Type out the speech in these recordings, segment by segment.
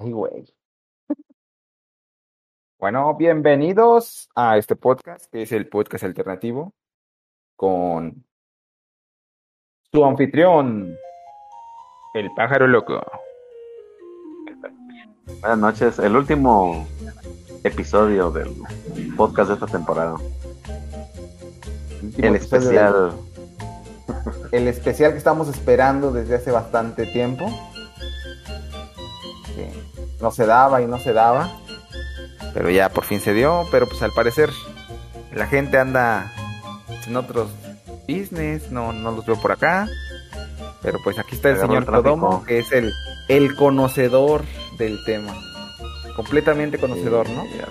Ay, güey. Bueno, bienvenidos a este podcast, que es el podcast alternativo, con su anfitrión, el pájaro loco. Buenas noches, el último episodio del podcast de esta temporada. El especial. del- el especial que estamos esperando desde hace bastante tiempo. No se daba y no se daba. Pero ya por fin se dio, pero pues al parecer la gente anda en otros business, no, no los veo por acá. Pero pues aquí está el señor. Prodomo, que es el, el conocedor del tema. Completamente conocedor, ¿no? Ya,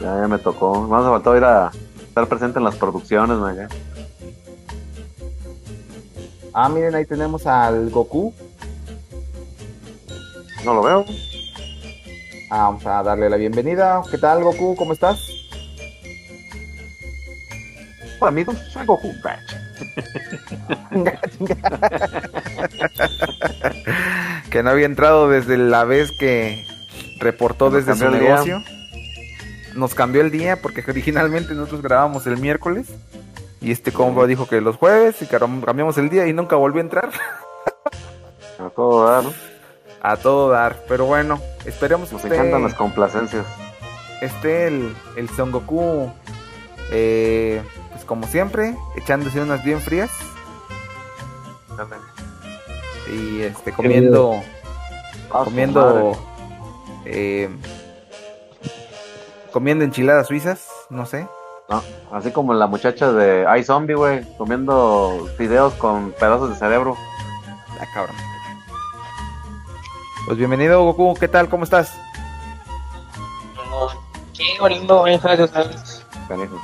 ya, ya me tocó. Más me faltó ir a estar presente en las producciones, man. Ah, miren, ahí tenemos al Goku. No lo veo. Ah, vamos a darle la bienvenida. ¿Qué tal, Goku? ¿Cómo estás? Hola amigos, soy Goku. que no había entrado desde la vez que reportó Nos desde su día. negocio. Nos cambió el día porque originalmente nosotros grabábamos el miércoles y este combo dijo que los jueves y que cam- cambiamos el día y nunca volvió a entrar A todo dar, ¿no? A todo dar. Pero bueno, esperemos que Nos esté, encantan las complacencias. esté el, el Son Goku, eh, pues como siempre, echándose unas bien frías y este comiendo... Ah, comiendo eh, comiendo enchiladas suizas, no sé. No, así como la muchacha de iZombie, güey, comiendo fideos con pedazos de cerebro. Ah, cabrón. Pues bienvenido Goku, ¿qué tal? ¿Cómo estás? ¿Qué? Valiendo sabes. Canijo.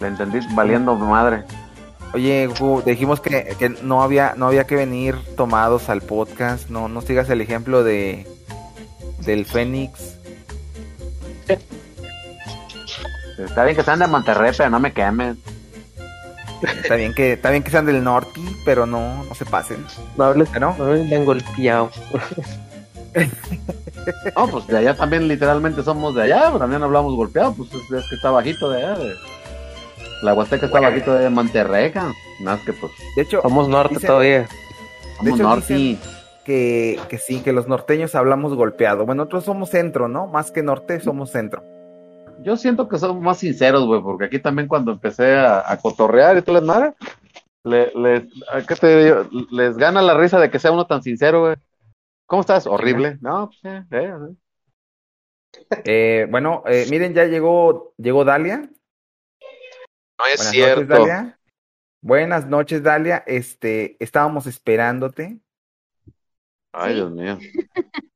Le entendí valiendo madre. Oye, Goku, dijimos que, que no había no había que venir tomados al podcast, no no sigas el ejemplo de del Fénix. Está bien que sean de Monterrey, pero no me quemen. Está bien que está bien que sean del norte, pero no no se pasen, No hables, ¿no? no hables de golpeado. No, pues de allá también literalmente somos de allá, pero también hablamos golpeado, pues es, es que está bajito de allá. de- La Huasteca está Bueno. bajito de Monterrey. Más que pues De hecho, Somos norte todavía. De somos hecho, norte. que, que sí, que los norteños hablamos golpeado. Bueno, nosotros somos centro, ¿no? Más que norte, somos centro. Yo siento que somos más sinceros, güey, porque aquí también cuando empecé a, a cotorrear y todo les madre, le, les, ¿a ¿qué te digo? Les gana la risa de que sea uno tan sincero, güey. ¿Cómo estás? Horrible. No, pues eh, eh, eh. Eh, bueno, eh, miren, ya llegó, llegó Dalia. No es Buenas noches, Dalia. Buenas noches, Dalia. Este, estábamos esperándote. Ay, Sí. Dios mío.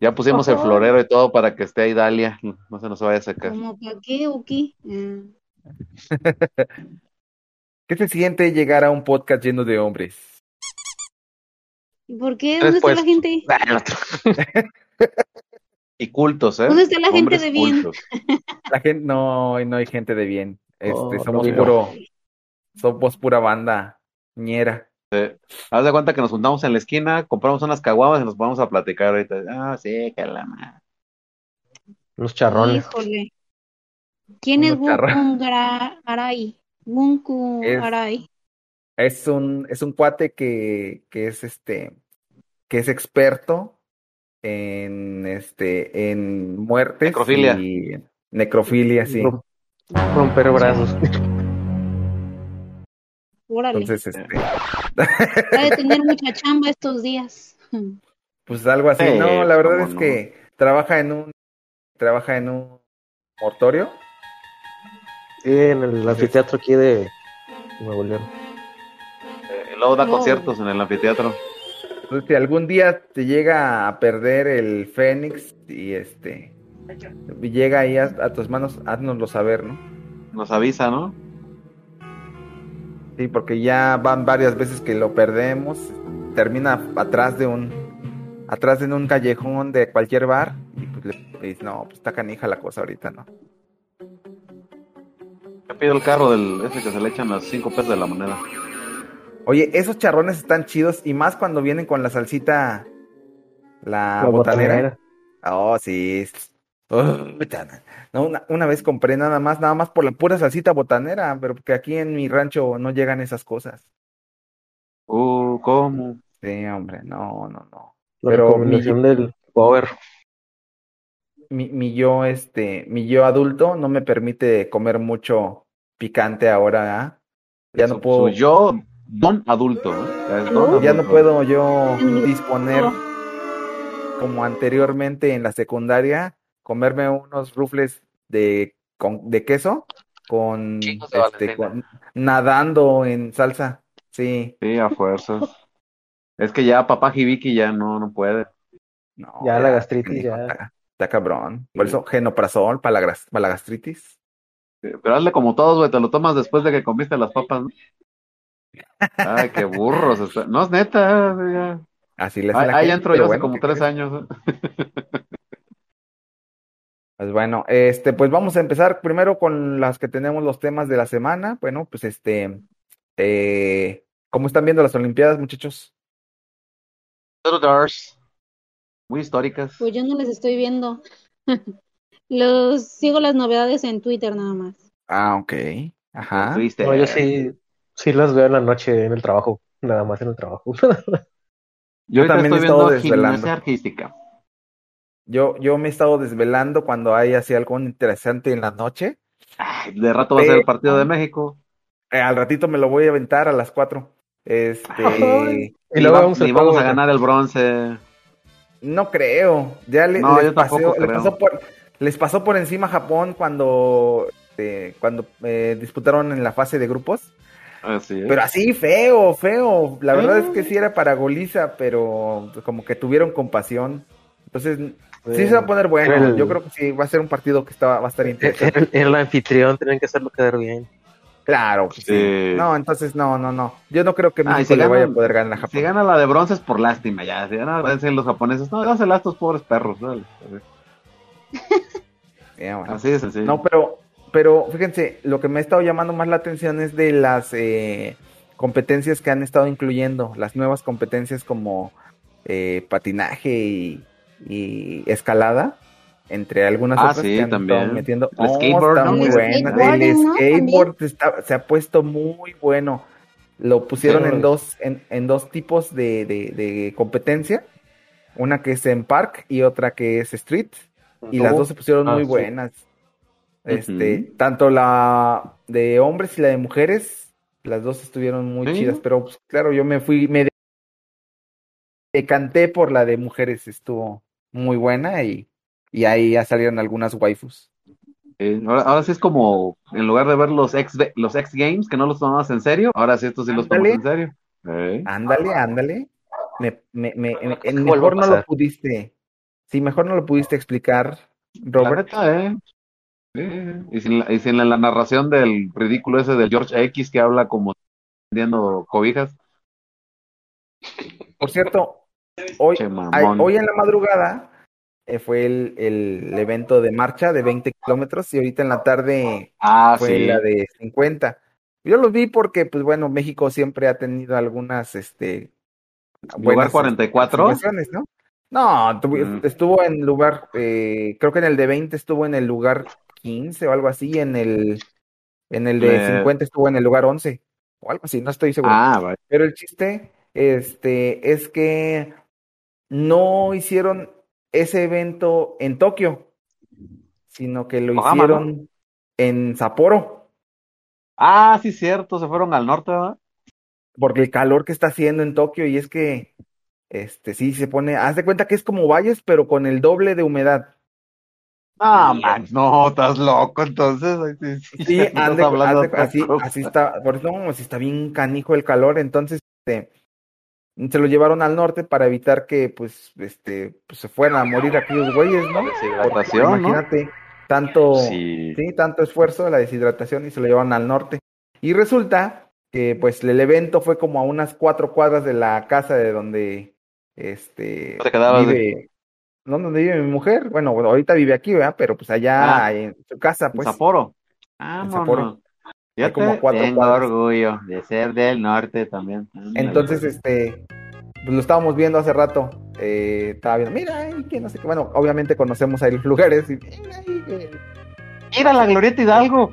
Ya pusimos el florero y todo para que esté ahí Dalia. No se nos vaya a secar. ¿Cómo para qué o qué? Mm. ¿Qué se siente llegar a un podcast lleno de hombres? ¿Y por qué? ¿Dónde está la gente? Ah, el otro. y cultos, ¿eh? ¿Dónde está la gente Hombres de bien? cultos. La gente, no, no hay gente de bien. Este, Oh, somos no, puro, somos pura banda ñera. Haz de cuenta que nos juntamos en la esquina, compramos unas caguamas y nos ponemos a platicar ahorita. Ah, sí, que la madre. Unos charrones. Híjole. ¿Quién es Unos Gara- Garay? Bunku Es- Garay. Es un, es un cuate que, que es este, que es experto en este, en muertes Necrofilia. y necrofilia, sí. Rom- Romper brazos. Órale. Entonces, este, Ha de tener mucha chamba estos días. pues algo así. Sí, No, la verdad es no. que trabaja en un, trabaja en un mortorio. Sí, en el anfiteatro aquí de Nuevo León. Eh, luego da Oh. conciertos en el anfiteatro. Entonces, si algún día te llega a perder el Fénix y este, y llega ahí a, a tus manos, haznoslo saber, ¿no? Nos avisa, ¿no? Sí, porque ya van varias veces que lo perdemos. Termina atrás de un atrás de un callejón de cualquier bar y pues le dices, no, pues está canija la cosa ahorita, ¿no? Ya pido el carro del ese que se le echan las cinco pesos de la moneda. Oye, esos charrones están chidos y más cuando vienen con la salsita la, botanera. Oh, sí. No, una, una vez compré nada más, nada más por la pura salsita botanera, pero porque aquí en mi rancho no llegan esas cosas. Uh, ¿cómo? Sí, hombre, no, no, no. La Pero recomendación del Power. Mi, mi yo, este, mi yo adulto no me permite comer mucho picante ahora, ¿ah? Ya no puedo, su yo, don adulto. Ya no puedo yo disponer como anteriormente en la secundaria, comerme unos rufles de, con, de queso con, este, con- nadando en salsa. Sí, Sí, a fuerzas. Es que ya papá Hibiki ya no, no puede. no, Ya la gastritis, ya. Está, está cabrón. Por eso, genoprazol para la, gras- para la gastritis. Pero hazle como todos, güey, te lo tomas después de que comiste las papas, ¿no? Ay, qué burros. está- No, es neta. eh, ya. Así le hace Ahí la ahí gente, entro yo hace bueno, como ¿qué tres crees? años. Pues bueno, este, pues vamos a empezar primero con las que tenemos los temas de la semana. Bueno, pues este, eh, ¿cómo están viendo las Olimpiadas, muchachos? Muy históricas. Pues yo no les estoy viendo. Los sigo las novedades en Twitter nada más. Ah, ok. Ajá. No, yo sí, sí las veo en la noche en el trabajo, nada más en el trabajo. Yo ahorita también estoy viendo desvelando. gimnasia artística. Yo, yo me he estado desvelando cuando hay así algo interesante en la noche. Ay, de rato va a ser el partido de México. Eh, al ratito me lo voy a aventar a las cuatro. Este, Ay. Y Y luego va- vamos y a ganar el bronce. no creo. Ya le- No, les pasó, les pasó por, les pasó por encima a Japón cuando, eh, cuando eh, disputaron en la fase de grupos. Así es. Pero así, feo, feo. La verdad es que Eh. sí era para goliza, pero como que tuvieron compasión. Entonces, sí se va a poner bueno. El- Yo creo que sí, va a ser un partido que está, va a estar interesante. Era era el anfitrión, tenían que hacerlo quedar bien. Claro, sí. Sí. No, entonces no, no, no. Yo no creo que Ah, México si le vaya a ganan- poder ganar a Japón. Si gana la de bronce es por lástima, ya. Si gana, van a decir los japoneses, no, dásela a estos pobres perros. dale. Bueno. Así de sencillo. No, pero, pero fíjense, lo que me ha estado llamando más la atención es de las eh, competencias que han estado incluyendo, las nuevas competencias como eh, patinaje y, y escalada, entre algunas Ah, otras sí, que han también. metiendo. El Oh, skateboard, está ¿no? muy El skateboard está- se ha puesto muy bueno. Lo pusieron Sí. en dos, en, en dos tipos de, de, de competencia. Una que es en park y otra que es street. Y las No, dos se pusieron Ah, muy sí. buenas. Este, tanto la de hombres y la de mujeres, las dos estuvieron muy chidas, pero pues, claro, yo me fui, me de- decanté por la de mujeres, estuvo muy buena y, y ahí ya salieron algunas waifus. Eh, ahora, ahora sí es como, en lugar de ver los X, los X Games, que no los tomabas en serio, ahora sí estos sí los tomas en serio. Eh. Ándale, ándale. Me, me, me, que mejor no lo pudiste, sí, mejor no lo pudiste explicar, La Robert. neta, eh. Sí, Y sin, la, y sin la, la narración del ridículo ese del George X que habla como vendiendo cobijas. Por cierto, hoy, hoy en la madrugada eh, fue el, el evento de marcha de 20 kilómetros y ahorita en la tarde ah, fue sí. la de 50. Yo los vi porque, pues bueno, México siempre ha tenido algunas, este, Lugar buenas 44. participaciones, ¿no? No, Mm. estuvo en lugar, eh, creo que en el de 20 estuvo en el lugar 15 o algo así, en el, en el de Eh. 50 estuvo en el lugar 11 o algo así, no estoy seguro. Ah, vaya. Pero el chiste, este, es que no hicieron ese evento en Tokio, sino que lo hicieron en Sapporo, Ah, sí, cierto, se fueron al norte, ¿verdad? porque el calor que está haciendo en Tokio y es que, este, sí se pone, haz de cuenta que es como valles, pero con el doble de humedad. Ah, man, no, estás loco, entonces. Sí, sí, Sí, haz de- haz así, así está, por eso, no, así está bien canijo el calor, entonces, este, se lo llevaron al norte para evitar que, pues, este, pues se fueran a morir aquellos güeyes, ¿no? Porque Deshidratación, ¿no? imagínate, tanto, Sí. sí, tanto esfuerzo, la deshidratación y se lo llevaron al norte. Y resulta que, pues, el evento fue como a unas cuatro cuadras de la casa de donde, este, ¿Te quedabas de- vive, no, donde vive mi mujer. Bueno, bueno, ahorita vive aquí, ¿verdad? Pero pues allá Ah. en su casa, En pues. Sapporo. Ah, En Sapporo. Fíjate, como cuatro tengo orgullo de ser del norte también. Entonces, este, pues lo estábamos viendo hace rato. eh, estaba viendo, mira, ay, que no sé qué. Bueno, obviamente conocemos ahí los lugares. Y, mira, eh, Mira la Glorieta Hidalgo.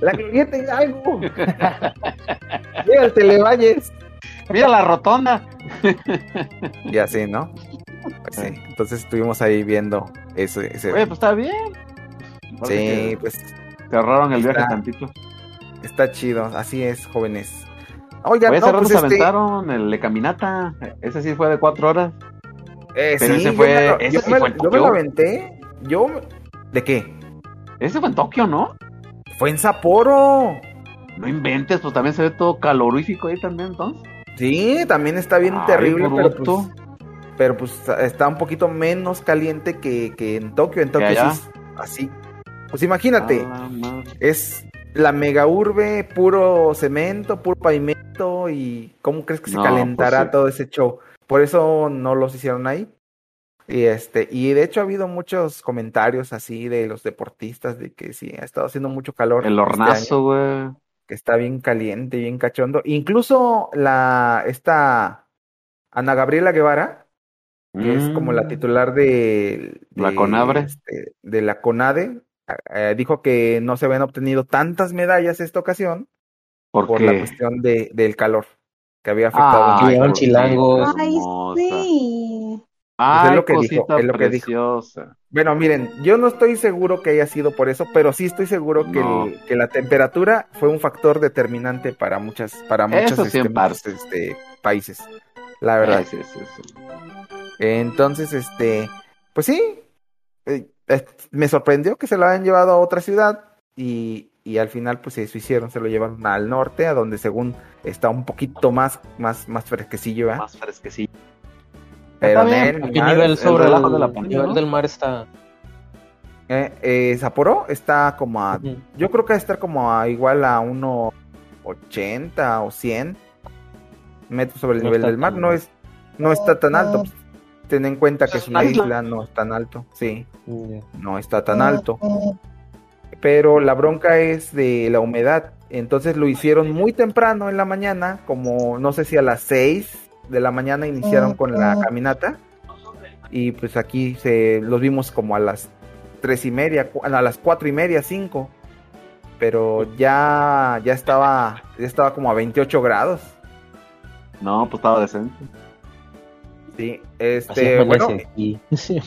la glorieta y algo. mira el Televalles. Mira la rotonda. Y así, ¿no? Pues sí. Entonces estuvimos ahí viendo ese. ese- Oye, pues está bien. sí, pues Te ahorraron el viaje Está- tantito. Está chido. Así es, jóvenes. Oigan, Oye, no, pues este, aventaron el de caminata. Ese sí fue de cuatro horas. eh, pero sí, ese yo fue- me lo- ese yo sí me- fue en yo me Tokio. lo aventé. Yo, ¿de qué? Ese fue en Tokio, ¿no? Fue en Sapporo. No inventes, pues también se ve todo calorífico ahí también, entonces. Sí, también está bien Ay, terrible, pero pues, pero pues está un poquito menos caliente que, que en Tokio. En Tokio sí es así. Pues imagínate, A la madre. es la mega urbe, puro cemento, puro pavimento y ¿cómo crees que se No, calentará pues sí. todo ese show? Por eso no los hicieron ahí. Y este, y de hecho ha habido muchos comentarios así de los deportistas de que sí, ha estado haciendo mucho calor. El este hornazo, güey. que está bien caliente, bien cachondo. Incluso la esta Ana Gabriela Guevara, que es como la Mm. titular de, La CONABRE. este, de la CONADE, eh, dijo que no se habían obtenido tantas medallas esta ocasión ¿Por, la cuestión de, del calor que había afectado. Ay, llevan cosita chilangos. Ay, sí. Ay, es lo que dijo, es lo que dijo. preciosa. Bueno, miren, yo no estoy seguro que haya sido por eso, pero sí estoy seguro que, No. el- que la temperatura fue un factor determinante para muchas, para muchos, este, este, países. La verdad. Sí, sí, sí, sí. Entonces, este, pues sí, me sorprendió que se lo hayan llevado a otra ciudad y, y al final pues eso hicieron, se lo llevaron al norte, a donde según está un poquito más, más, más fresquecillo, ¿eh? Más fresquecillo. Pero bien, nel, ¿A qué mal, nivel el sobre el, de la el pandemia, nivel ¿no? del mar está? eh, eh, Sapporo está como a, yo creo que va a estar como a igual a uno 80 o 100 metros sobre el No nivel del mar, no es, no está tan alto, pues, ten en cuenta que es una isla. no es tan alto, sí. Ya. no está tan alto. Pero la bronca es de la humedad. Entonces lo hicieron muy temprano en la mañana, como no sé si a las 6 de la mañana iniciaron con la caminata. Y pues aquí se los vimos como a las tres y media, a las cuatro y media, 5. Pero ya, ya estaba, ya estaba como a 28 grados. No, pues estaba decente. Sí, Así este, amanece bueno, aquí.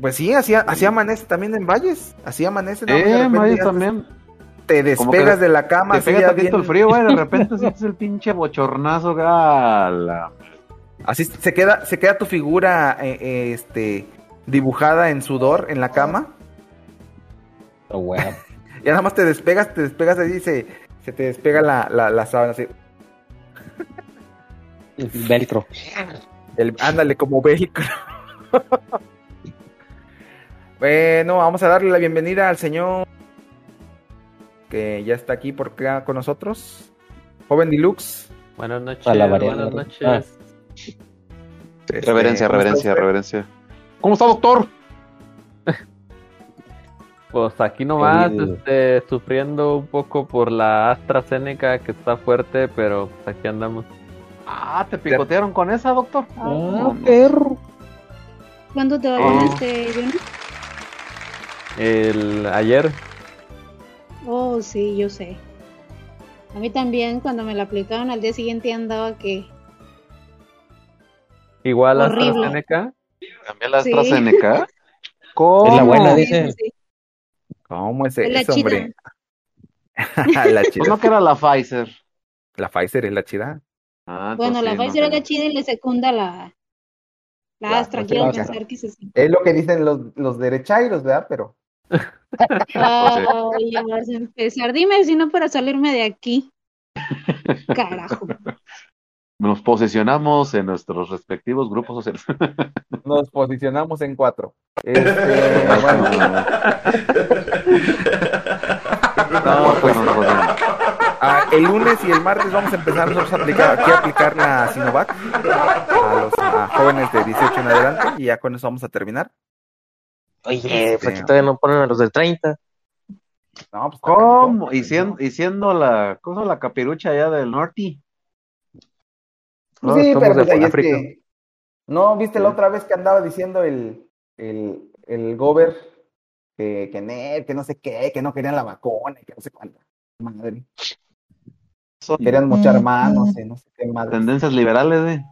pues sí, así, así amanece también en Valles, así amanece. ¿no? Eh, Mayo ya también. te que despegas de la cama. Te así pega tantito el frío, güey. De repente sientes el pinche bochornazo, gala. Así se queda, se queda tu figura eh, eh, este, dibujada en sudor en la cama. Oh, wow. Ya nada más te despegas, te despegas ahí y se, se te despega la, la, la sábana. Así. Velcro. El, ándale, como velcro. bueno, vamos a darle la bienvenida al señor que ya está aquí por acá con nosotros. Joven Deluxe. Buenas noches, A la variedad. buenas noches. Ah. Este, Reverencia, ¿cómo está reverencia, usted? reverencia. ¿Cómo está, doctor? Pues aquí nomás, este, sufriendo un poco por la AstraZeneca que está fuerte, pero pues aquí andamos. Ah, ¿te picotearon con esa, doctor? Ah, no, no. perro. ¿Cuándo te Oh. vacunaste, Johnny? El ayer, Oh, sí, yo sé. A mí también, cuando me la aplicaron al día siguiente andaba que... igual Horrible. AstraZeneca, ¿También la Sí. AstraZeneca? ¿Cómo? Es la buena, dice. sí, sí. ¿Cómo es Es la eso, chida. hombre? la Pues chida. no que era la Pfizer. La Pfizer es la chida. Ah, Bueno, la no Pfizer sé. la chida y le secunda la, la La Astra. Quiero pensar que se. Es lo que dicen los, los derechairos, ¿verdad? Pero Ay, ya vas a empezar. Dime si no para salirme de aquí. Carajo. Nos posicionamos en nuestros respectivos grupos sociales. nos posicionamos en cuatro. Este, bueno, No, pues no, pues no. ah, el lunes y el martes vamos a empezar nosotros a aplicar, aquí a aplicar la Sinovac a los a jóvenes de 18 en adelante y ya con eso vamos a terminar. Oye, Este- ¿por qué todavía no ponen a los del 30? No, pues, ¿Cómo? Y siendo, y siendo la, ¿cómo la capirucha allá del norte? Pues sí, No, pero somos de pues ahí es que ¿No viste la otra vez que andaba diciendo el, el, el gober que, que, que no sé qué, que no querían la vacuna y que no sé cuánta madre? Querían mochar manos y no sé qué madre. tendencias liberales, eh.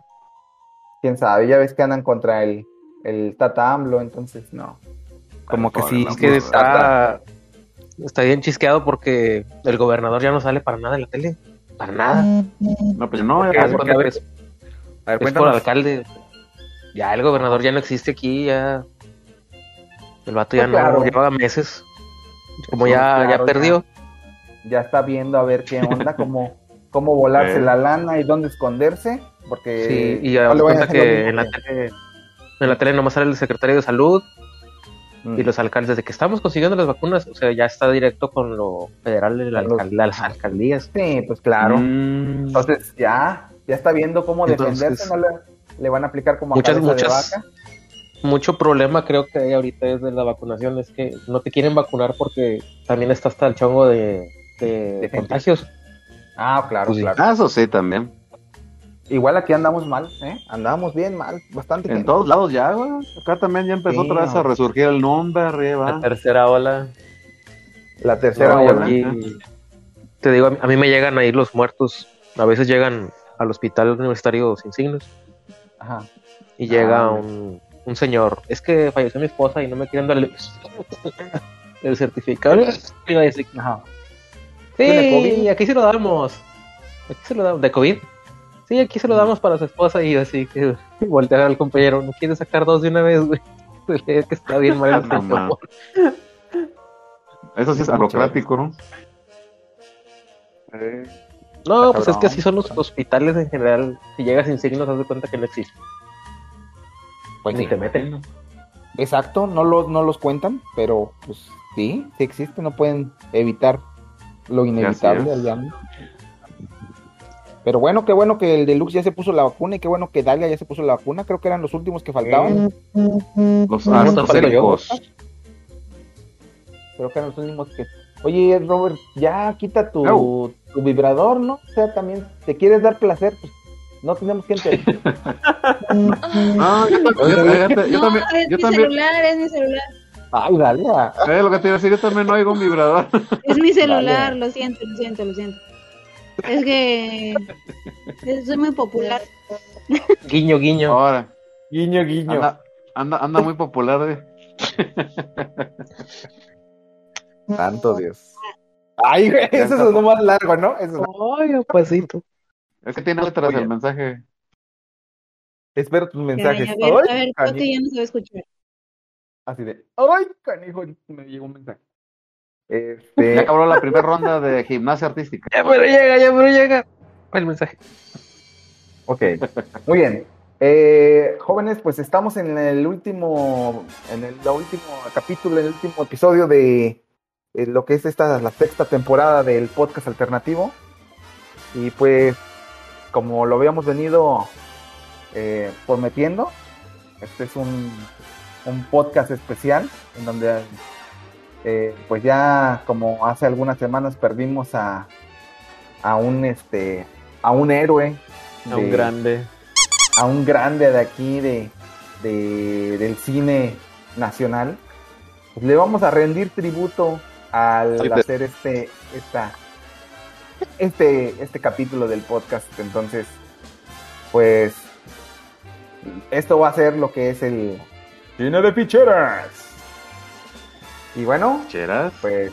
Quién sabe, ya ves que andan contra el, el Tata AMLO, entonces no. Como que sí. Es que está, está bien chisqueado porque el gobernador ya no sale para nada en la tele. Para nada. No, pues no, Porque porque, a ver, es, por alcalde. Ya el gobernador ya no existe aquí, ya. El vato ya Pues claro. no lleva meses. Como ya, claro, ya ya. perdió. Ya está viendo a ver qué onda, cómo, cómo volarse la lana y dónde esconderse. Porque Sí, y no haz le de vayan a cuenta que en la tele, en la tele nomás sale el secretario de salud Mm. y los alcaldes de que estamos consiguiendo las vacunas, o sea, ya está directo con lo federal, el Con los- alcal- las alcaldías. Sí, pues claro. Mm. Entonces ya, ya está viendo cómo Entonces- defenderse, no le, le van a aplicar como a Muchas, de muchas, vaca. mucho problema creo que hay ahorita es de la vacunación, es que no te quieren vacunar porque también está hasta el chongo de, de De gente. contagios. Ah, claro, Pues sí. claro. Eso sí, también. Igual aquí andamos mal, ¿eh? Andamos bien mal, bastante En todos lados ya, güey. Acá también ya empezó Sí, otra vez a resurgir el nombre arriba. La tercera ola. La tercera No, ola. aquí, te digo, a mí, a mí me llegan ahí los muertos, a veces llegan al hospital universitario sin signos Ajá. y llega Ah. un, un señor, es que falleció mi esposa y no me quieren dar el, el certificado. Y va a decir, Ajá. Sí, aquí se lo damos. Aquí se lo damos. ¿De COVID? Sí, aquí se lo damos para su esposa y así que voltear al compañero. ¿No quiere sacar dos de una vez, güey? Es que está bien mal el No. Eso sí es burocrático, ¿no? No, pues es que así son los hospitales en general. Si llegas sin signos, haz de cuenta que no existe. Pues Ni sí. te meten. Exacto, no, lo, no los cuentan, pero pues sí, sí existe, no pueden evitar lo inevitable. Pero bueno, qué bueno que el Deluxe ya se puso la vacuna y qué bueno que Dalia ya se puso la vacuna, creo que eran los últimos que faltaban. Los falta yo. AstraZenecos. Creo que eran los últimos que... Oye, Robert, ya quita tu. Tu vibrador, ¿no? O sea, también, ¿te quieres dar placer? Pues no tenemos gente. No, yo, tam- yo- fíjate, yo no, también, es yo mi también, celular, es mi celular. Ay, Dalia. eh, lo que te iba a decir, yo también no oigo un vibrador. Es mi celular, Dale. lo siento, lo siento, lo siento. Es que es- soy muy popular. Guiño, guiño. Ahora, Guiño, guiño. anda, anda, anda muy popular, eh. Santo Dios. Ay, güey, eso es lo más largo, ¿no? Eso es- Ay, pasito. Es que tiene letras Oye. el mensaje. Espero tus Ya, mensajes. ya, a ver, a ver, creo canijo. que ya no se va a escuchar. Así de, ay, canijo, me llegó un mensaje. Ya Este, acabó la primera ronda de gimnasia artística. Ya, pero llega, ya, pero llega. El mensaje. ok, muy bien. Eh, jóvenes, pues estamos en el último, en el, último capítulo, en el último episodio de eh, lo que es esta, la sexta temporada del podcast alternativo. Y pues, como lo habíamos venido eh, prometiendo, este es un, un podcast especial en donde eh, pues ya como hace algunas semanas perdimos a, a un este a un héroe A un de- grande. a un grande de aquí de, de- del cine nacional pues le vamos a rendir tributo al hacer este esta este este capítulo del podcast entonces pues esto va a ser lo que es el cine de ficheras y bueno Cheras. pues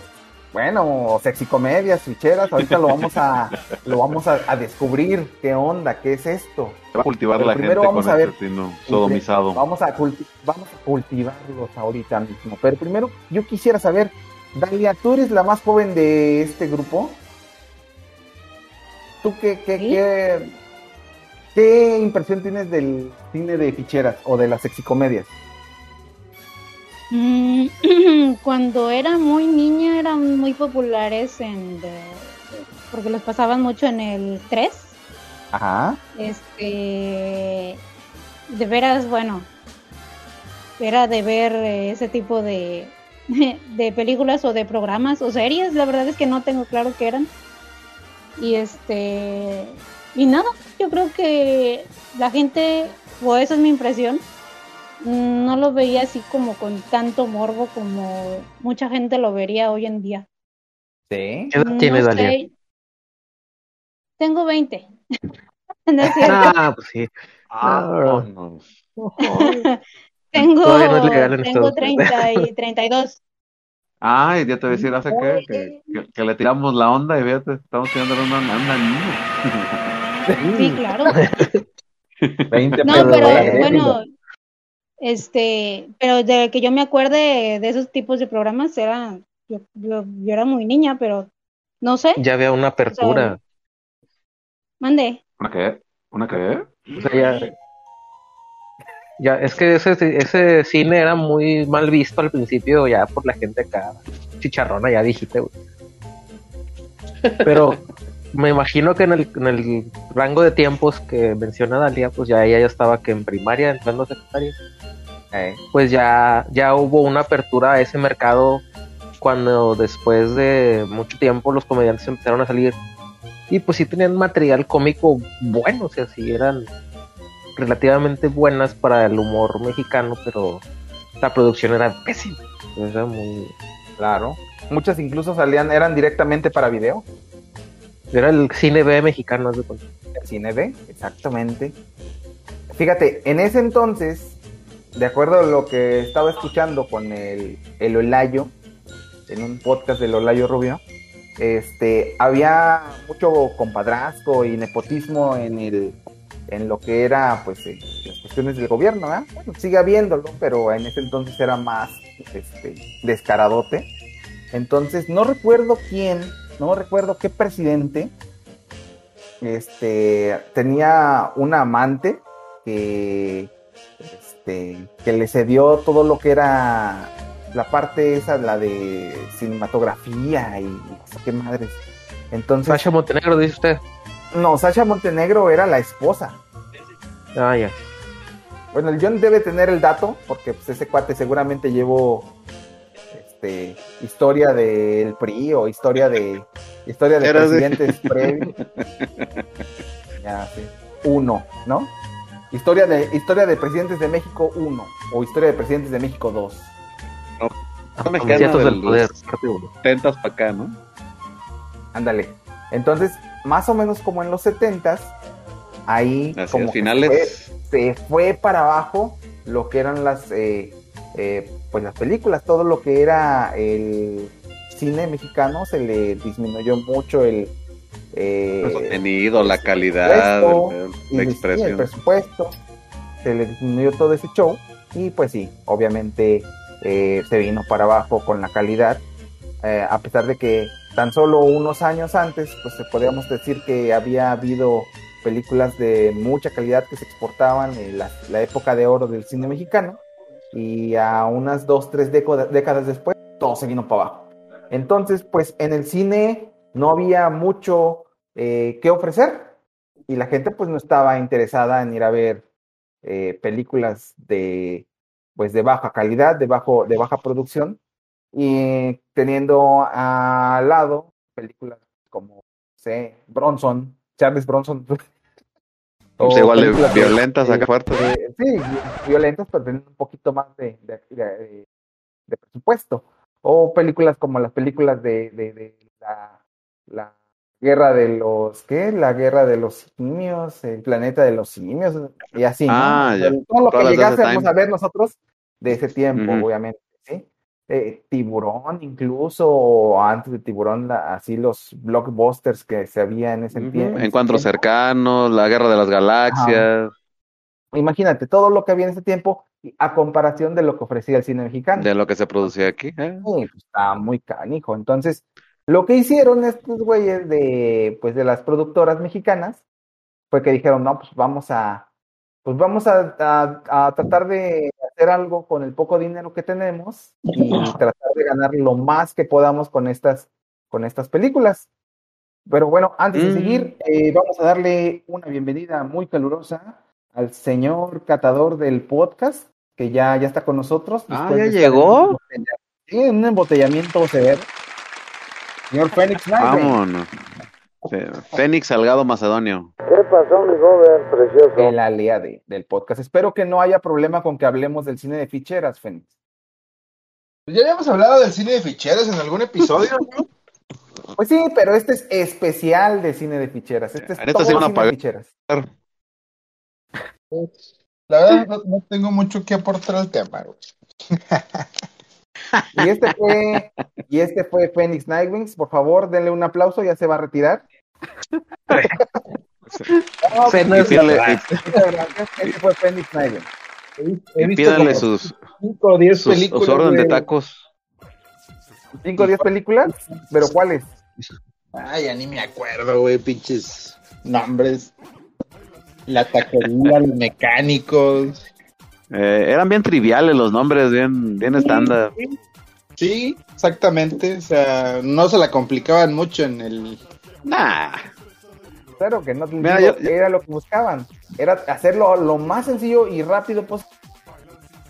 bueno, sexy comedias, ficheras, ahorita lo vamos a lo vamos a, a descubrir qué onda, qué es esto. Va a cultivar Pero la primero gente vamos con a ver- este sodomizado. Vamos a culti- vamos a cultivarlos ahorita mismo. Pero primero yo quisiera saber, Dalia, ¿tú eres la más joven de este grupo? ¿Tú qué qué, Sí. qué, qué impresión tienes del cine de ficheras o de las sexicomedias? Mm, Cuando era muy niña eran muy populares en de- porque los pasaban mucho en el 3. Ajá. Este de veras, bueno, era de ver ese tipo de de películas o de programas o series, la verdad es que no tengo claro qué eran. Y este y nada, yo creo que la gente o esa es mi impresión, mm, no lo veía así como con tanto morbo como mucha gente lo vería hoy en día. Sí. ¿Qué edad tienes, No sé. Tengo 20. no es cierto. Ah, pues sí. Ah, no. Tengo, Todavía no es legal en tengo Estados Unidos. 30 y 32. Ay, ya te voy a decir, hace que, que, que- que le tiramos la onda y fíjate, estamos tirándole una, una niña. Sí, claro. 20 No, pero bueno, este, pero de que yo me acuerde de esos tipos de programas era, yo, yo, yo era muy niña, pero no sé, Ya había una apertura. mande. ¿Una qué? ¿Una qué? O sea, ya, ya, es que ese, ese cine era muy mal visto al principio, ya por la gente acá, chicharrona, ya dijiste, güey. Pero me imagino que en el, en el rango de tiempos que menciona Dalia, pues ya ella ya estaba que en primaria, entrando a secundaria, Eh, pues ya, ya hubo una apertura a ese mercado cuando después de mucho tiempo los comediantes empezaron a salir. Y pues sí tenían material cómico bueno, o sea, sí eran relativamente buenas para el humor mexicano, pero la producción era pésima. Era muy... claro. Muchas incluso salían, eran directamente para video. Era el cine B mexicano, cuenta. El cine B, exactamente. Fíjate, en ese entonces, de acuerdo a lo que estaba escuchando con el, el Olayo, en un podcast del Olayo Rubio, este, había mucho compadrazgo y nepotismo en el en lo que era pues eh, las cuestiones del gobierno. Bueno, sigue habiéndolo, pero en ese entonces era más este, descaradote. Entonces, no recuerdo quién, no recuerdo qué presidente este, tenía una amante que, este, que le cedió todo lo que era la parte esa, la de cinematografía y qué madres. Entonces, Sasha Montenegro, dice usted. No, Sasha Montenegro era la esposa. Ah, ya. Bueno, el John debe tener el dato, porque pues, ese cuate seguramente llevó este, historia del PRI o historia de historia de presidentes previos. Ya, sí. Uno, ¿no? Historia de, historia de presidentes de México 1 o historia de presidentes de México 2. Son mexicanos Ciertos de del poder, los parte uno. 70 para acá, ¿no? Ándale. Entonces, más o menos como en los 70s, ahí Hacia como finales. se fue para abajo lo que eran las eh, eh, pues las películas, todo lo que era el cine mexicano se le disminuyó mucho el eh, El contenido, la calidad, la sí, el expresión. presupuesto, se le disminuyó todo ese show y pues sí, obviamente eh, se vino para abajo con la calidad, eh, a pesar de que tan solo unos años antes, pues podríamos decir que había habido películas de mucha calidad que se exportaban en la, época de oro del cine mexicano y a unas dos, tres década- décadas después todo se vino para abajo. Entonces, pues en el cine no había mucho eh, que ofrecer y la gente pues no estaba interesada en ir a ver eh, películas de pues de baja calidad, de bajo de baja producción y teniendo al lado películas como no sé, Bronson, Charles Bronson o Pues igual de violentas acá fuertes. eh, sí, violentas, pero teniendo un poquito más de, de, de- de presupuesto. O películas como las películas de, la, la guerra de los, ¿qué? La guerra de los simios, el planeta de los simios, y así, ¿no? Ah, ya. Todo lo que Todas ese llegásemos a ver nosotros de ese tiempo, obviamente. Eh, tiburón incluso, o antes de Tiburón, la- así los blockbusters que se había en ese Ujú. tiempo. Encuentros cercanos, la guerra de las galaxias, Imagínate, todo lo que había en ese tiempo a comparación de lo que ofrecía el cine mexicano. de lo que se producía aquí. ¿eh? Sí, pues, estaba muy canijo. Entonces, lo que hicieron estos güeyes de, pues, de las productoras mexicanas fue que dijeron, no, pues vamos a, pues vamos a, a- a tratar de hacer algo con el poco dinero que tenemos y tratar de ganar lo más que podamos con estas, con estas películas. Pero bueno, antes de Mm. seguir, eh, vamos a darle una bienvenida muy calurosa al señor catador del podcast, que ya, ya está con nosotros. Ah, ¿ya llegó? en un embotellamiento severo. Señor Fénix Knight, güey. Vámonos. Fe- Fénix Salgado Macedonio. El aliade del podcast. Espero que no haya problema con que hablemos del cine de ficheras, Fénix. Ya habíamos hablado del cine de ficheras en algún episodio, ¿no? Pues sí, pero este es especial de cine de ficheras. Este es Ahorita todo se van a cine de pagar. ficheras. La verdad, no, no tengo mucho que aportar al tema, güey. Y este fue, y este fue Phoenix Nightwings. Por favor, denle un aplauso, ya se va a retirar. No, Y pídale, fue. He pídale sus, cinco o diez sus, películas. su orden de tacos. ¿Cinco o diez películas? ¿Pero cuáles? Ay, ya ni me acuerdo, güey, pinches nombres. La taquería, los mecánicos. Eh, eran bien triviales los nombres, bien, bien estándar. Sí, exactamente. O sea, no se la complicaban mucho en el. Nah. Claro que no, Mira, digo, yo- yo- era lo que buscaban. Era hacerlo lo más sencillo y rápido posible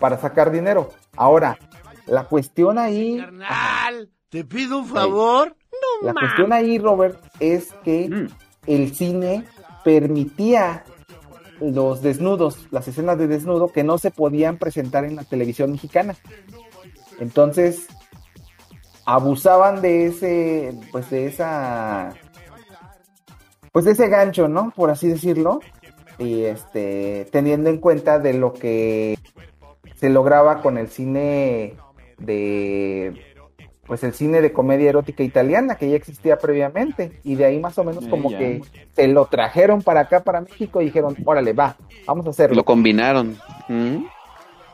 para sacar dinero. Ahora, la cuestión ahí, Carnal, te pido un favor. la cuestión ahí, Robert, es que Mm. el cine permitía los desnudos, las escenas de desnudo que no se podían presentar en la televisión mexicana. Entonces, abusaban de ese, pues de esa, pues de ese gancho, ¿no? Por así decirlo. Y este, teniendo en cuenta de lo que se lograba con el cine de, pues el cine de comedia erótica italiana que ya existía previamente. Y de ahí más o menos como que se lo trajeron para acá, para México, y dijeron, órale, va, vamos a hacerlo. Lo combinaron. Mm.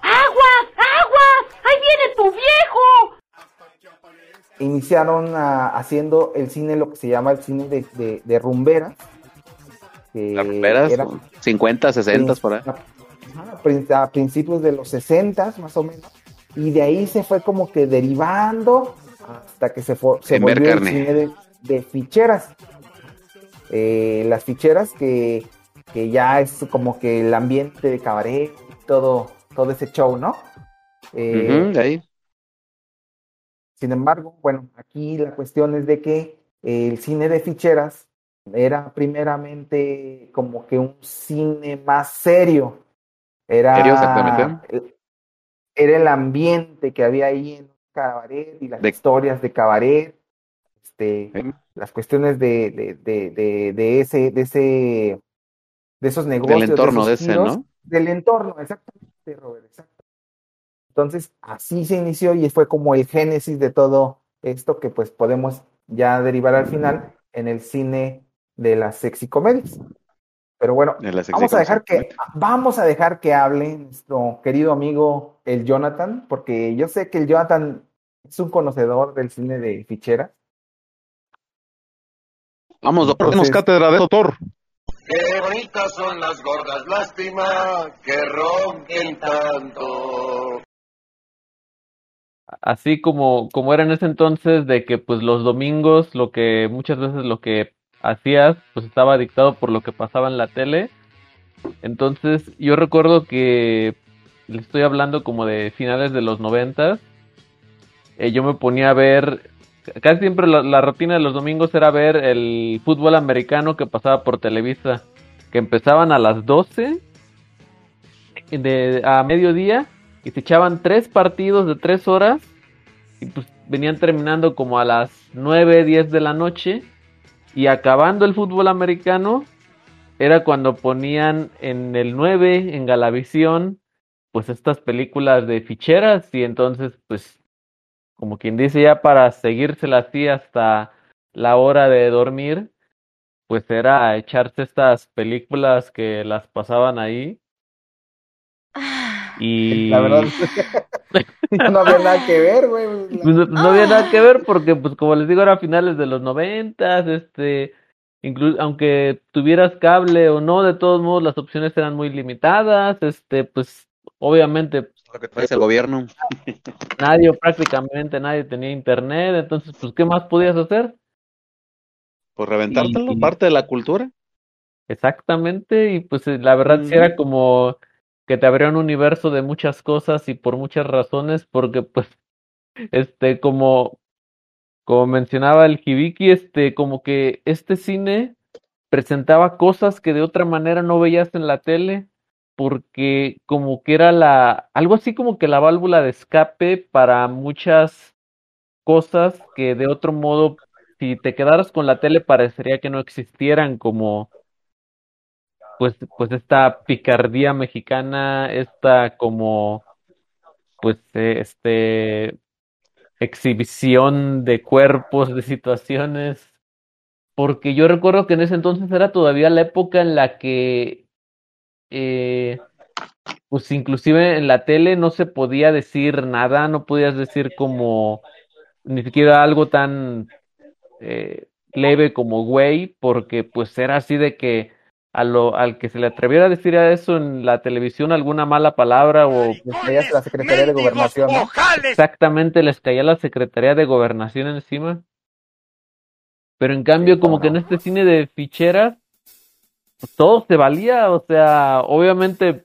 ¡Aguas! ¡Aguas! ¡Ahí viene tu viejo! Iniciaron a- haciendo el cine, lo que se llama el cine de, de, que Las rumberas, era 50, 60 por ahí. A principios de los 60 más o menos. Y de ahí se fue como que derivando hasta que se, fue, se volvió el cine de, de ficheras. Eh, las ficheras que, que ya es como que el ambiente de cabaret, todo, todo ese show, ¿no? Eh, de ahí. Sin embargo, bueno, aquí la cuestión es de que el cine de ficheras era primeramente como que un cine más serio. Era, Serio, exactamente. era el ambiente que había ahí en cabaret y las De- historias de cabaret, este, las cuestiones de, de, de, de, ese, de ese, de esos negocios, Del entorno esos de ese, giros, ¿no? del entorno, exactamente, Robert, exacto. Entonces, así se inició y fue como el génesis de todo esto que pues podemos ya derivar al final en el cine de las sexy comedias. Pero bueno, vamos a dejar que vamos a dejar que hable nuestro querido amigo el Jonathan, porque yo sé que el Jonathan es un conocedor del cine de fichera. Vamos, doctor, Entonces- cátedra de doctor. Qué bonitas son las gordas, lástima que ronquen tanto. Así como, como era en ese entonces de que pues los domingos lo que muchas veces lo que hacías pues estaba dictado por lo que pasaba en la tele. Entonces yo recuerdo que le estoy hablando como de finales de los noventas. eh, yo me ponía a ver, casi siempre la, la rutina de los domingos era ver el fútbol americano que pasaba por Televisa, que empezaban a las 12 de, a mediodía y se echaban tres partidos de tres horas y pues venían terminando como a las 9, 10 de la noche y acabando el fútbol americano era cuando ponían en el 9 en Galavisión pues estas películas de ficheras y entonces pues como quien dice ya para seguírsela así hasta la hora de dormir pues era echarse estas películas que las pasaban ahí y La verdad, no había nada que ver, güey. pues, no- no había nada que ver porque, pues, como les digo, era a finales de los noventas, este, inclu- aunque tuvieras cable o no, de todos modos las opciones eran muy limitadas, este, pues, obviamente Lo que trae el gobierno. nadie o prácticamente nadie tenía internet, entonces, pues, ¿qué más podías hacer? Pues reventártelo, Y- parte de la cultura. Exactamente, y pues eh, la verdad sí era como que te abría un universo de muchas cosas y por muchas razones, porque pues, este, como como mencionaba el Hibiki, este, como que este cine presentaba cosas que de otra manera no veías en la tele, porque como que era la, algo así como que la válvula de escape para muchas cosas que de otro modo, si te quedaras con la tele, parecería que no existieran, como pues, pues esta picardía mexicana, esta como pues eh, este exhibición de cuerpos, de situaciones, porque yo recuerdo que en ese entonces era todavía la época en la que, eh, pues inclusive en la tele no se podía decir nada, no podías decir como ni siquiera algo tan eh, leve como güey, porque pues era así de que a lo, al que se le atreviera a decir a eso en la televisión alguna mala palabra o Les caía la Secretaría de Gobernación, ¿no? exactamente les caía la Secretaría de Gobernación encima. Pero en cambio, como que en este cine de ficheras, pues, todo se valía, o sea, obviamente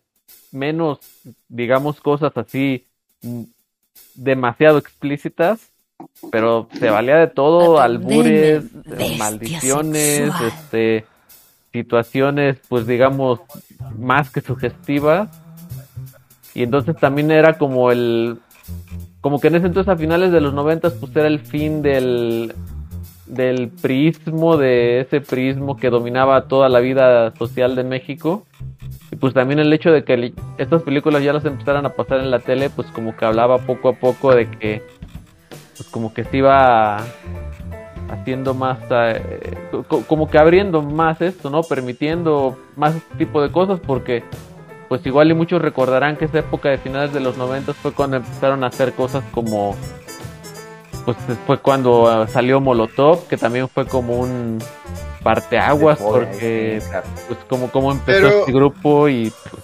menos, digamos, cosas así mm, demasiado explícitas, pero se valía de todo, albures, maldiciones, este, situaciones, pues digamos, más que sugestivas. Y entonces también era como el, como que en ese entonces a finales de los noventas, pues era el fin del, del prismo, de ese prismo que dominaba toda la vida social de México. Y pues también el hecho de que estas películas ya las empezaran a pasar en la tele, pues como que hablaba poco a poco de que, pues como que se iba haciendo más, eh, co- como que abriendo más esto, ¿no? Permitiendo más este tipo de cosas porque pues igual y muchos recordarán que esa época de finales de los 90 fue cuando empezaron a hacer cosas como pues fue cuando ah, salió Molotov, que también fue como un parteaguas porque pues como como empezó Pero- este grupo y pues,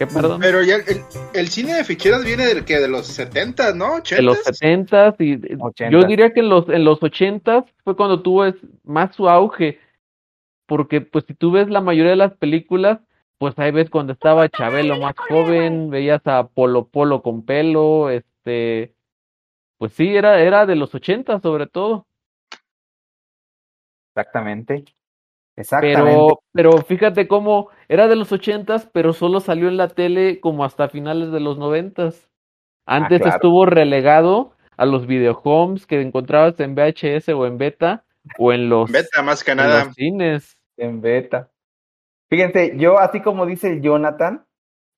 ¿Qué perdón? Pero ya el, el cine de ficheras viene de, que de los 70, ¿no? 80. de los 70 y eh, 80. yo diría que en los en los 80 fue cuando tuvo es- más su auge porque pues si tú ves la mayoría de las películas pues ahí ves cuando estaba Chabelo más joven veías a Polo Polo con pelo este pues sí era era de los 80 sobre todo Exactamente. Exactamente. pero pero fíjate cómo era de los 80 pero solo salió en la tele como hasta finales de los 90 antes claro. estuvo relegado a los videohomes que encontrabas en VHS o en beta o en los, Beta, más que en nada. los cines. En beta. Fíjense, yo, así como dice Jonathan,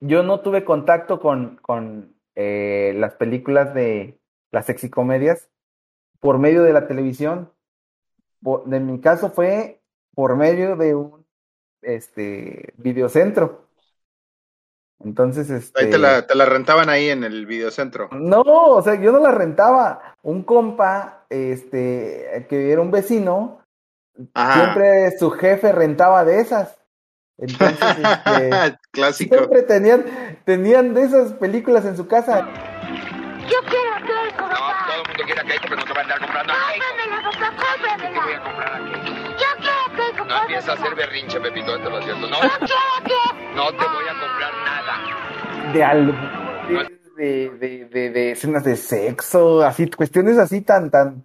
yo no tuve contacto con, con eh, las películas de las sexicomedias por medio de la televisión. Por- de mi caso fue por medio de un este videocentro. Entonces, este Ahí te la, te la rentaban ahí en el videocentro. no, o sea, yo no la rentaba. Un compa, este, que era un vecino, Ajá. siempre su jefe rentaba de esas. Entonces, este, Clásico. siempre tenían, tenían de esas películas en su casa. Yo empieza a hacer berrinche, Pepito, esto lo. No, no te voy a comprar nada. de albures, de, de, de, de escenas de sexo, así, cuestiones así tan, tan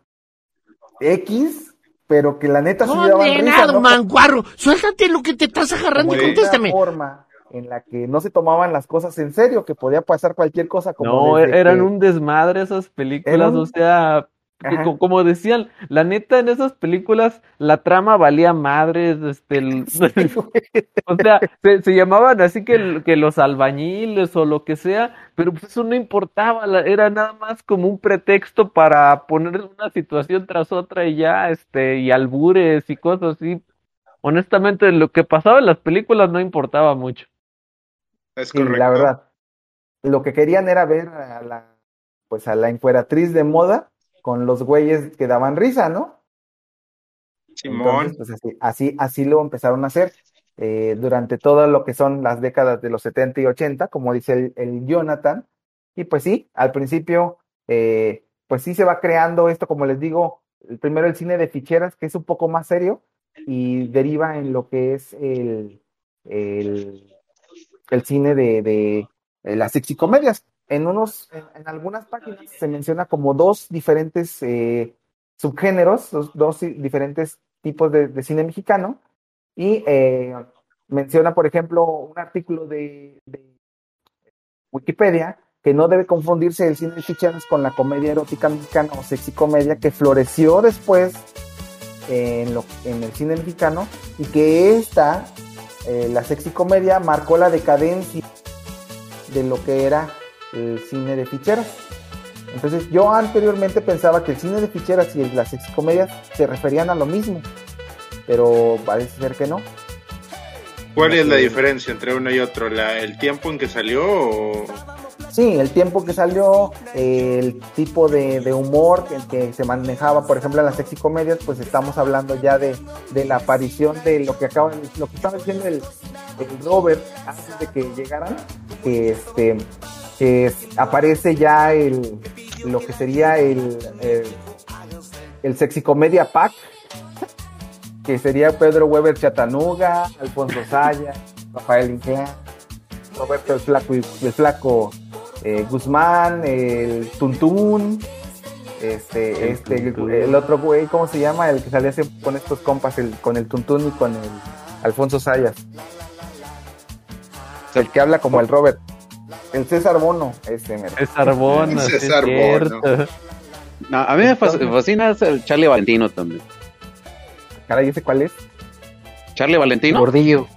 X, pero que la neta sí daban risa, ¿no? manguarro. Suéltate lo que te estás agarrando y Como de contéstame. una forma en la que no se tomaban las cosas en serio, que podía pasar cualquier cosa como No, eran que- un desmadre esas películas, un- o sea, Ajá. como decían, la neta en esas películas la trama valía madres, este, el- o sea, se, se llamaban así que, el- que los albañiles o lo que sea, pero pues eso no importaba, la- era nada más como un pretexto para poner una situación tras otra y ya, este, y albures y cosas así. Honestamente, lo que pasaba en las películas no importaba mucho. Es Sí, correcto. la verdad. Lo que querían era ver a la, pues a la encueratriz de moda con los güeyes que daban risa, ¿no? Simón. Entonces, pues así, así, así lo empezaron a hacer eh, durante todo lo que son las décadas de los 70 y 80, como dice el, el Jonathan. Y pues sí, al principio, eh, pues sí se va creando esto, como les digo, primero el cine de ficheras, que es un poco más serio, y deriva en lo que es el, el, el cine de, de, de las sexicomedias, en unos, en, algunas páginas se menciona como dos diferentes eh, subgéneros, dos, dos diferentes tipos de, cine mexicano, y eh, menciona, por ejemplo, un artículo de, Wikipedia que no debe confundirse el cine de con la comedia erótica mexicana o sexy comedia que floreció después en, lo, en el cine mexicano y que esta, eh, la sexy comedia, marcó la decadencia de lo que era el cine de ficheras. Entonces yo anteriormente pensaba que el cine de ficheras y las sexy comedias se referían a lo mismo, pero parece ser que no. ¿Cuál es la diferencia entre uno y otro? ¿La, ¿El tiempo en que salió o...? Sí, el tiempo que salió, eh, el tipo de, de humor que, que se manejaba, por ejemplo, en las sexy comedias, pues estamos hablando ya de, de la aparición de lo que acaba, lo que estaba diciendo el, el Robert antes de que llegaran, que este que es- aparece ya el lo que sería el, el, el sexy comedia pack, que sería Pedro Weber Chatanuga, Alfonso Saya, Rafael Inclán, Roberto el Flaco, el Flaco eh, Guzmán, el Tuntún, este, este, el, el otro güey, ¿cómo se llama? El que salía con estos compas, el, con el Tuntún y con el Alfonso Sayas. El que habla como el Robert. El César Bono, ese mero. César Bono, sí es César Bono. No, a mí me fas- fascina el Charlie Valentino también. Caray, ¿ese cuál es? Charlie Valentino. Gordillo.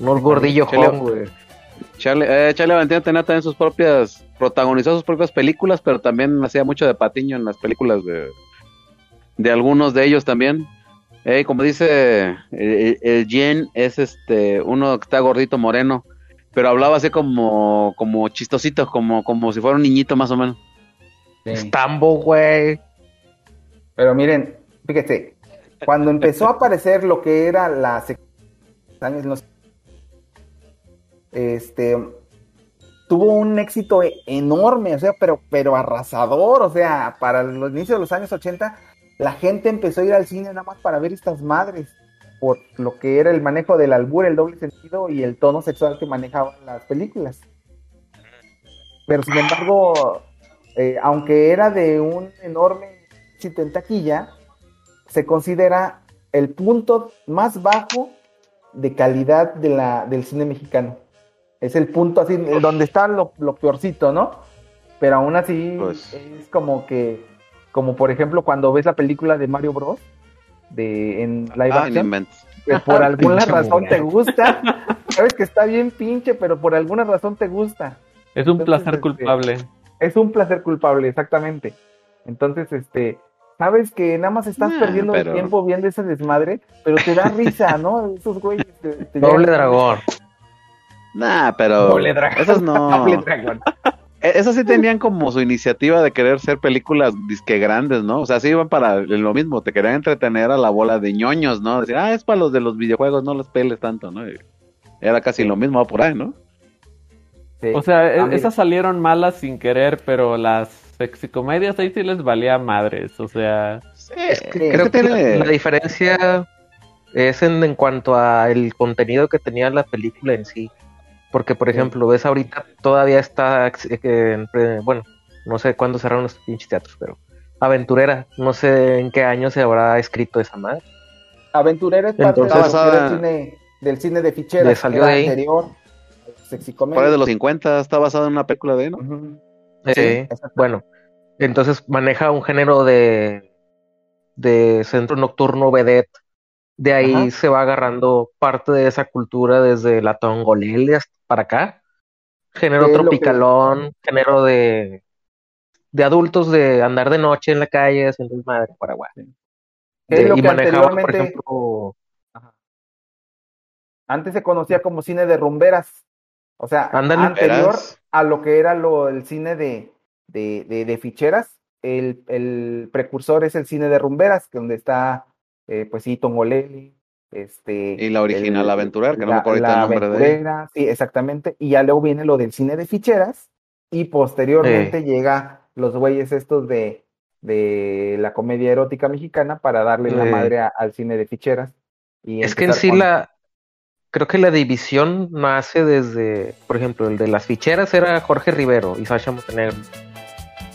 No el gordillo home, güey. Charlie, eh, Charlie Valentino tenía también sus propias, protagonizó sus propias películas, pero también hacía mucho de patiño en las películas de, de algunos de ellos también. Eh, como dice el, el Jen, es este uno que está gordito moreno, pero hablaba así como, como chistosito, como, como si fuera un niñito más o menos. Estambo, güey. Pero miren, fíjate, cuando empezó a aparecer lo que era la sec- años los- este tuvo un éxito enorme, o sea, pero pero arrasador, o sea, para los inicios de los años 80 la gente empezó a ir al cine nada más para ver estas madres por lo que era el manejo del albur, el doble sentido y el tono sexual que manejaban las películas. Pero sin embargo, eh, aunque era de un enorme éxito en taquilla, se considera el punto más bajo de calidad de la, del cine mexicano. Es el punto así, donde está lo, lo peorcito, ¿no? Pero aún así Pues- es como que, como por ejemplo cuando ves la película de Mario Bros. De, en live Ah, action, inventes. que por alguna Pinche razón te gusta. Sabes que está bien pinche, pero por alguna razón te gusta. Es un Entonces, placer este, culpable. Es un placer culpable, exactamente. Entonces, este, sabes que nada más estás Ah, perdiendo pero- el tiempo viendo ese desmadre, pero te da risa, ¿no? Esos güeyes. te- te Doble llegan- dragón. Nah, pero Doble dragón. esos no. Doble dragón. E- Esos sí tenían como su iniciativa de querer ser películas disque grandes, ¿no? O sea, sí iban para lo mismo, te querían entretener a la bola de ñoños, ¿no? Decir, ah, es para los de los videojuegos, no los peles tanto, ¿no? Y Era casi lo mismo por ahí, ¿no? Sí. O sea, e- Ah, esas salieron malas sin querer, pero las sexicomedias ahí sí les valía madres. O sea, Eh, Creo que la, la diferencia es en, en cuanto a el contenido que tenía la película en sí. Porque, por ejemplo, ves ahorita todavía está, eh, bueno, no sé cuándo cerraron los pinches teatros, pero Aventurera, no sé en qué año se habrá escrito esa madre. Aventurera es parte Entonces- de Basada- del cine, del cine de ficheras. Le salió de ahí. anterior. De los 50 está basado en una película de, ¿no? Eh, exacto. bueno, entonces maneja un género de, de centro nocturno vedette. De ahí Ajá. se va agarrando parte de esa cultura desde la tongolele hasta para acá. Género es lo que- tropicalón, género de, de adultos de andar de noche en la calle haciendo madre Paraguay. Que es lo y que manejaba, por Antes se conocía como cine de rumberas. O sea, anterior a lo que era lo, el cine de, de, de, de ficheras, el, el precursor es el cine de rumberas, que donde está, eh, pues sí, Tongolele, este... Y la original el- Aventurera, que no me acuerdo el nombre de ella. Sí, exactamente. Y ya luego viene lo del cine de ficheras, y posteriormente llega los güeyes estos de, de la comedia erótica mexicana para darle la madre a- al cine de ficheras. Y es que en sí con- la, creo que la división nace desde, por ejemplo, el de las ficheras era Jorge Rivero y Sasha Montenegro.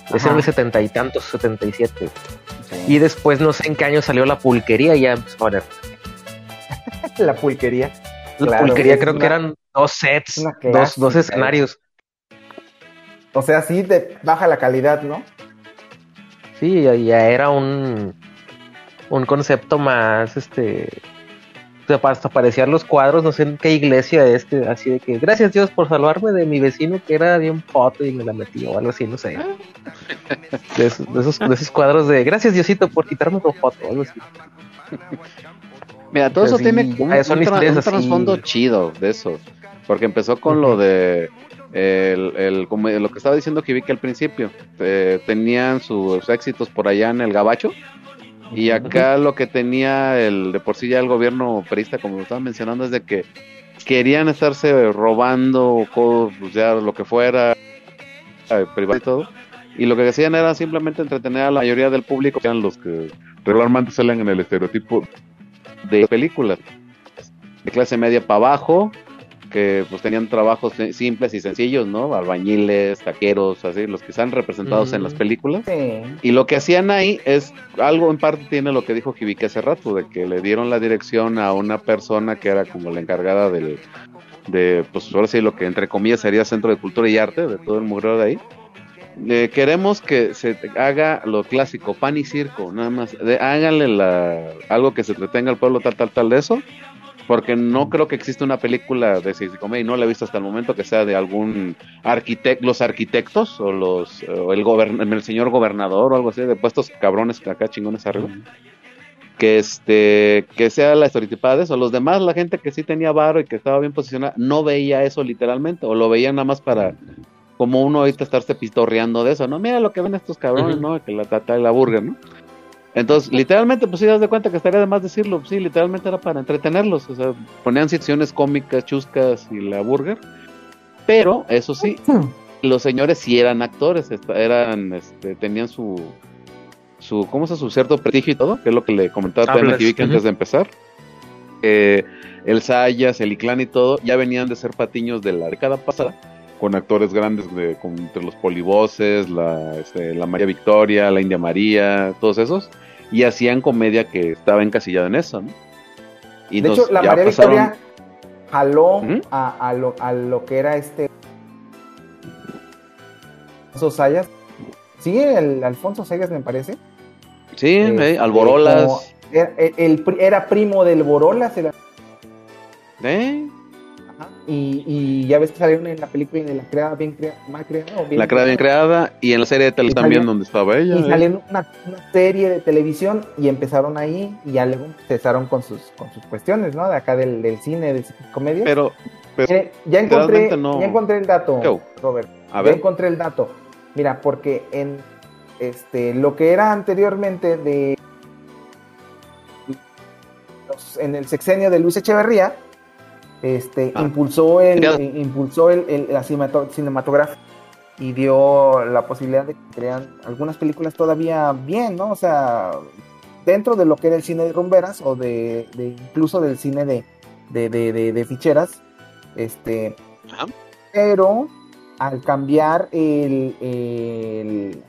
Ajá. era el setenta y tantos, setenta y siete. Y después no sé en qué año salió la pulquería y ya empezó a. la pulquería. La Claro, pulquería es creo una- que eran dos sets, dos, dos escenarios. O sea, sí te baja la calidad, ¿no? Sí, ya, ya era un, un concepto más, este, o sea, hasta parecían los cuadros, no sé en qué iglesia este, así de que, gracias Dios por salvarme de mi vecino que era bien foto y me la metí o algo así, no sé. De esos, de esos, de esos cuadros de, gracias Diosito por quitarme tu foto, algo así. Mira, todo eso sí, tiene un, son un tra- así. trasfondo chido de eso. Porque empezó con lo de el, el- como lo que estaba diciendo que vi que al principio eh, tenían sus éxitos por allá en el Gabacho y acá lo que tenía el de por sí ya el gobierno perista como lo estaba mencionando es de que querían estarse robando co- pues ya lo que fuera eh, privado y todo y lo que hacían era simplemente entretener a la mayoría del público que eran los que regularmente salen en el estereotipo de películas de clase media para abajo que pues tenían trabajos simples y sencillos, ¿no? Albañiles, taqueros, así, los que están representados en las películas. Sí. Y lo que hacían ahí es algo en parte tiene lo que dijo Jibike hace rato, de que le dieron la dirección a una persona que era como la encargada del, de, pues ahora sí, lo que entre comillas sería Centro de Cultura y Arte, de todo el mugreo de ahí. Eh, queremos que se haga lo clásico, pan y circo, nada más. De, háganle la, algo que se entretenga al pueblo, tal, tal, tal de eso. Porque no creo que exista una película de Comedia y no la he visto hasta el momento que sea de algún arquitecto, los arquitectos o los o el, gobern el señor gobernador o algo así, de puestos cabrones acá chingones arriba. Que este, que sea la estereotipada de eso. Los demás, la gente que sí tenía varo y que estaba bien posicionada, no veía eso literalmente, o lo veían nada más para como uno ahorita estarse pistorreando de eso, ¿no? Mira lo que ven estos cabrones. ¿no? Que la tata y la burger, ¿no? Entonces, literalmente, pues sí, das de cuenta que estaría de más decirlo, sí, literalmente era para entretenerlos, o sea, ponían secciones cómicas, chuscas y la burger, pero eso sí, los señores sí eran actores, eran, este, tenían su, su, ¿cómo se? Su cierto prestigio y todo, que es lo que le comentaba también Kibik antes de empezar. Eh, el Sayas, el Iclán y todo, ya venían de ser patiños de la década pasada, con actores grandes de, con, entre los polivoces, la, este, la María Victoria, la India María, todos esos, y hacían comedia que estaba encasillada en eso, ¿no? Y de nos- hecho, la María pasaron- Victoria jaló ¿Mm? a, a lo, a lo que era este. Alfonso Sayas. Sí, el Alfonso Sayas, me parece. Sí, eh, Este, Alborolas. Era, el- el era primo del Borolas. el- ¿eh? Ajá, y, y ya ves que salieron en la película de la creada bien creada, mal creada. o bien La creada bien creada, y en la serie de tele Y también donde estaba ella. Y ¿eh? salió una, una serie de televisión y empezaron ahí y ya luego empezaron con sus, con sus cuestiones, ¿no? De acá del, del cine, de comedia. Pero, pero ya encontré, no- ya encontré el dato, ¿Qué? Robert. A ya encontré el dato. Mira, porque en este lo que era anteriormente de en el sexenio de Luis Echeverría, este Ah. impulsó el eh, impulsó el, el- la cinemato- cinematografía y dio la posibilidad de que crean algunas películas todavía bien, ¿no? O sea, dentro de lo que era el cine de rumberas o de, de incluso del cine de, de, de, de- de ficheras, este, Ajá. pero al cambiar el, el,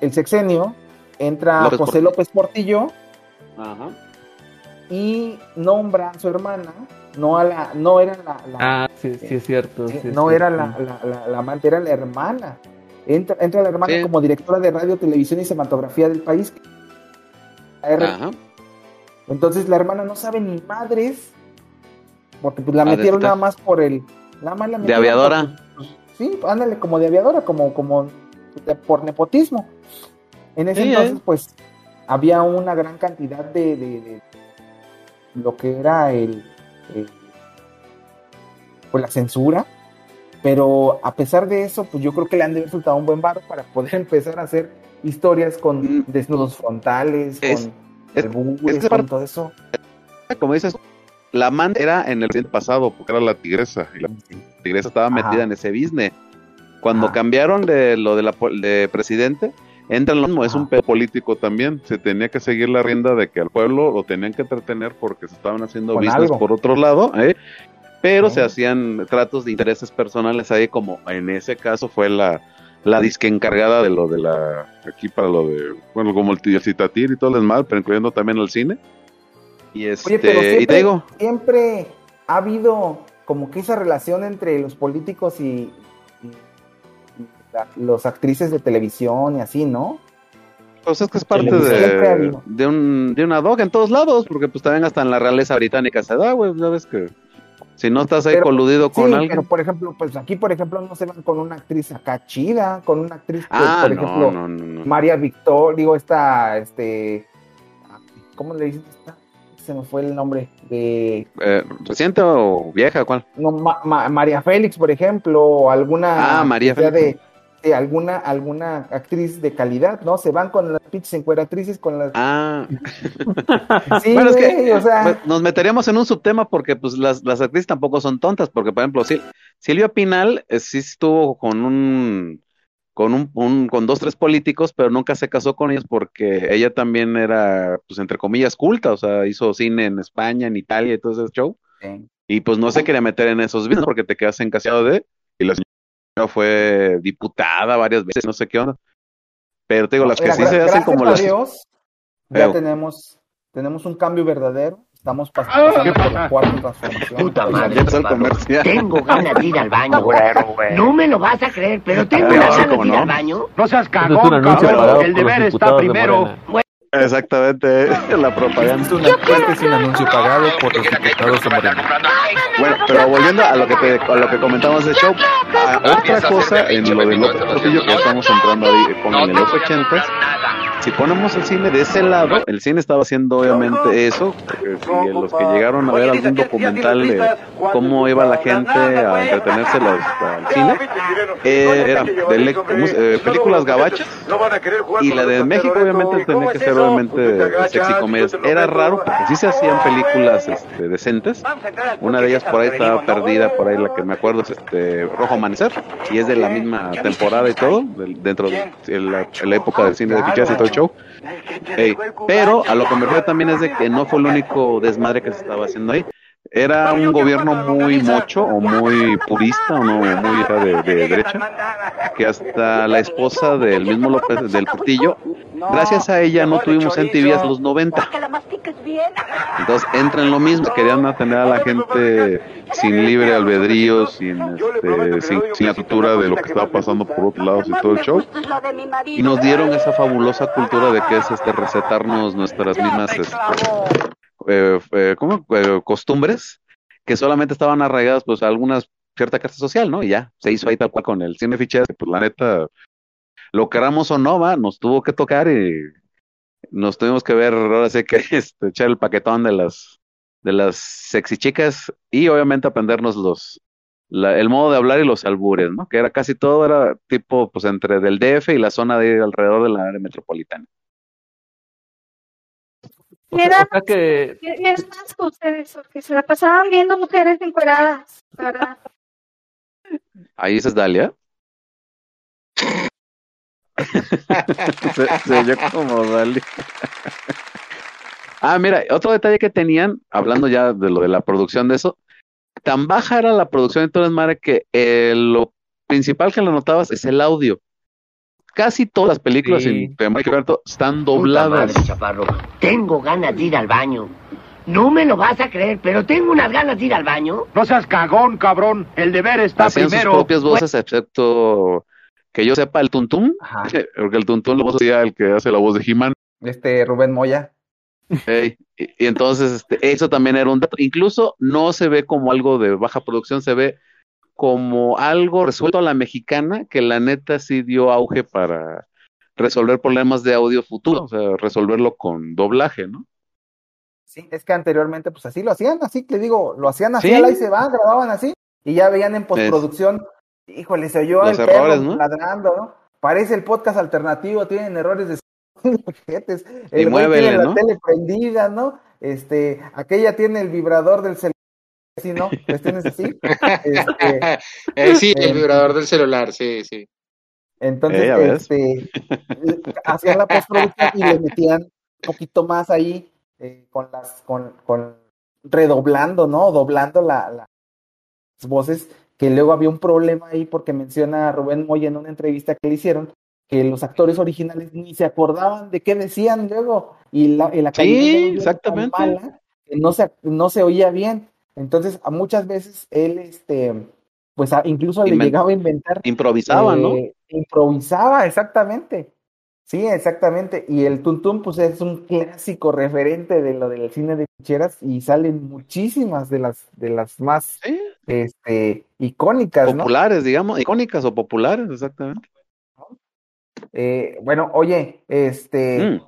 el sexenio, entra López José Portillo. López Portillo Ajá. y nombra a su hermana, no a la, no era la, la- Ah, sí, sí es cierto. eh, es no era cierto. la, la, la, amante, era la hermana. Entra, entra la hermana Sí. como directora de radio, televisión y cinematografía del país. Ajá. Entonces la hermana no sabe ni madres, porque pues la Ah, metieron nada más por el... Nada más la De aviadora. por- sí, ándale, como de aviadora, como, como de- por nepotismo. En ese Sí, entonces, eh. pues, había una gran cantidad de, de- de lo que era el, el- pues la censura, pero a pesar de eso, pues yo creo que le han resultado un buen barro para poder empezar a hacer historias con Mm. desnudos frontales, Es- con es- con todo eso. Como dices, la amante era en el pasado, porque era la tigresa, y la tigresa estaba Ajá. metida en ese business. Cuando Ajá. cambiaron de lo de la de presidente, entra en lo mismo, es un pedo político también. Se tenía que seguir la rienda de que al pueblo lo tenían que entretener porque se estaban haciendo business algo. por otro lado, ¿eh? pero Sí. se hacían tratos de intereses personales ahí, como en ese caso fue la, la disque encargada de lo de la. Aquí para lo de. Bueno, como el tío Citatir y todo el mal, pero incluyendo también el cine. Y este. Oye, pero y te siempre, digo, siempre ha habido como que esa relación entre los políticos y, y- los actrices de televisión y así, ¿no? Pues es que es parte de, de, un, de una dog en todos lados, porque pues también hasta en la realeza británica se da, güey, ya ves que si no estás ahí Pero- coludido con sí, alguien. pero por ejemplo, pues aquí por ejemplo no se van con una actriz acá chida, con una actriz, que, ah, por no, ejemplo, no, no, no. María Victor, digo esta, este, ¿cómo le dicen esta? Se me fue el nombre de, Eh, ¿Reciente o vieja? ¿Cuál? no, Ma- Ma- María Félix, por ejemplo, o alguna, Ah, María Félix. de, de alguna, alguna actriz de calidad, ¿no? Se van con las pinches encueratrices, con las, Ah, sí, bueno, es que o sea, pues, nos meteríamos en un subtema porque pues las, las actrices tampoco son tontas, porque por ejemplo, Sil- Silvia Pinal eh, sí estuvo con un con un, un- con dos tres políticos, pero nunca se casó con ellos porque ella también era pues entre comillas culta, o sea, hizo cine en España, en Italia y todo ese show. sí. Y pues no se quería meter en esos business porque te quedas encasillado de. Y la fue diputada varias veces, no sé qué onda. Pero te digo, las que sí se hacen como a las. Dios, ya Pero- tenemos, tenemos un cambio verdadero. Estamos Ah, pasando por la cuarta transformación. Puta madre, el. Tengo ganas de ir al baño. No me lo vas a creer, pero tengo ganas de ir no. al baño. No seas cagón, cabrón. El deber está de primero. Exactamente, la propaganda. Es, una, es un anuncio pagado por los diputados de Morena. Bueno, pero volviendo a lo que te, a lo que comentamos de show, a otra cosa en lo de López Portillo que estamos entrando ahí con en los ochentas, si ponemos el cine de ese lado, el cine estaba haciendo obviamente eso, si los que llegaron a ver algún documental de cómo iba la gente a entretenerse los- al cine, eh, era de le- mus- eh, películas gabachas y la de México obviamente tenía que ser obviamente sexy comedias. Era raro porque sí se hacían películas este, decentes. Una de ellas por ahí estaba perdida, por ahí la que me acuerdo es este Rojo Amanecer y es de la misma temporada y todo, dentro de la, la época del cine de fichas y todo el show. Pero a lo que me refiero también es de que no fue el único desmadre que se estaba haciendo ahí. Era un gobierno muy mocho o muy purista o no muy de, de derecha que hasta la esposa del mismo López del Portillo, gracias a ella no tuvimos hasta los 90. Entonces entra en lo mismo, querían mantener a la gente sin libre albedrío, sin, este, sin, sin la cultura de lo que estaba pasando por otros lados y todo el show. Y nos dieron esa fabulosa cultura de que es este recetarnos nuestras mismas este, eh, eh. Eh, costumbres que solamente estaban arraigadas pues a algunas cierta clase social, ¿no? Y ya, se hizo ahí tal cual con el cine fichero, pues la neta, lo queramos o no, va, nos tuvo que tocar y nos tuvimos que ver, ahora sí que este, echar el paquetón de las de las sexy chicas y obviamente aprendernos los la- el modo de hablar y los albures, ¿no? Que era casi todo, era tipo, pues entre del DF y la zona de alrededor de la área metropolitana. O sea, o sea que me da asco ustedes, porque se la pasaban viendo mujeres encueradas, ¿verdad? Ahí es Dalia. se, se oyó como Dalia. ah, mira, otro detalle que tenían, hablando ya de lo de la producción de eso, tan baja era la producción de Torres Mare que eh, lo principal que lo notabas es el audio. Casi todas las películas Sí. en Alberto están Puta dobladas. madre, chaparro. Tengo ganas de ir al baño. No me lo vas a creer, pero tengo unas ganas de ir al baño. No seas cagón, cabrón. El deber está Hacían sus primero. propias voces, excepto que yo sepa el Tuntún, Ajá. porque el Tuntún lo hacía el que hace la voz de He-Man. Este Rubén Moya. Ey, y, y entonces este, eso también era un dato. Incluso no se ve como algo de baja producción, se ve como algo resuelto a la mexicana que la neta sí dio auge para resolver problemas de audio futuro, o sea, resolverlo con doblaje, ¿no? Sí, es que anteriormente pues así lo hacían, así te digo, lo hacían así, Sí. se van, grababan así y ya veían en postproducción, híjole, se oyó Los el errores, perro ¿no? ladrando, ¿no? Parece el podcast alternativo, tienen errores de. Y el güey muévele, tiene la ¿no? tele prendida, ¿no? Este, aquella tiene el vibrador del celular, así, ¿no? ¿Les tienes así? Este, Eh, sí, el eh, vibrador del celular, sí, sí. Entonces, Eh, este, hacían la postproducción y le metían un poquito más ahí eh, con las, con, con redoblando, ¿no? Doblando la, la- las voces, que luego había un problema ahí porque menciona Rubén Moya en una entrevista que le hicieron que los actores originales ni se acordaban de qué decían luego y la, y la Sí, calidad exactamente. mala que no se, no se oía bien. Entonces, a muchas veces él, este, pues a- incluso le llegaba a inventar Improvisaba, ¿no? eh, Improvisaba, exactamente. Sí, exactamente. Y el Tuntum, pues es un clásico referente de lo del cine de ficheras y salen muchísimas de las de las más este icónicas, ¿no? Populares, digamos, icónicas o populares, exactamente. Eh, bueno, oye, este, Mm.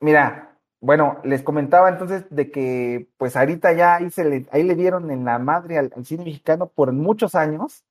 mira, bueno, les comentaba entonces de que pues ahorita ya ahí se le, ahí le dieron en la madre al, al cine mexicano por muchos años,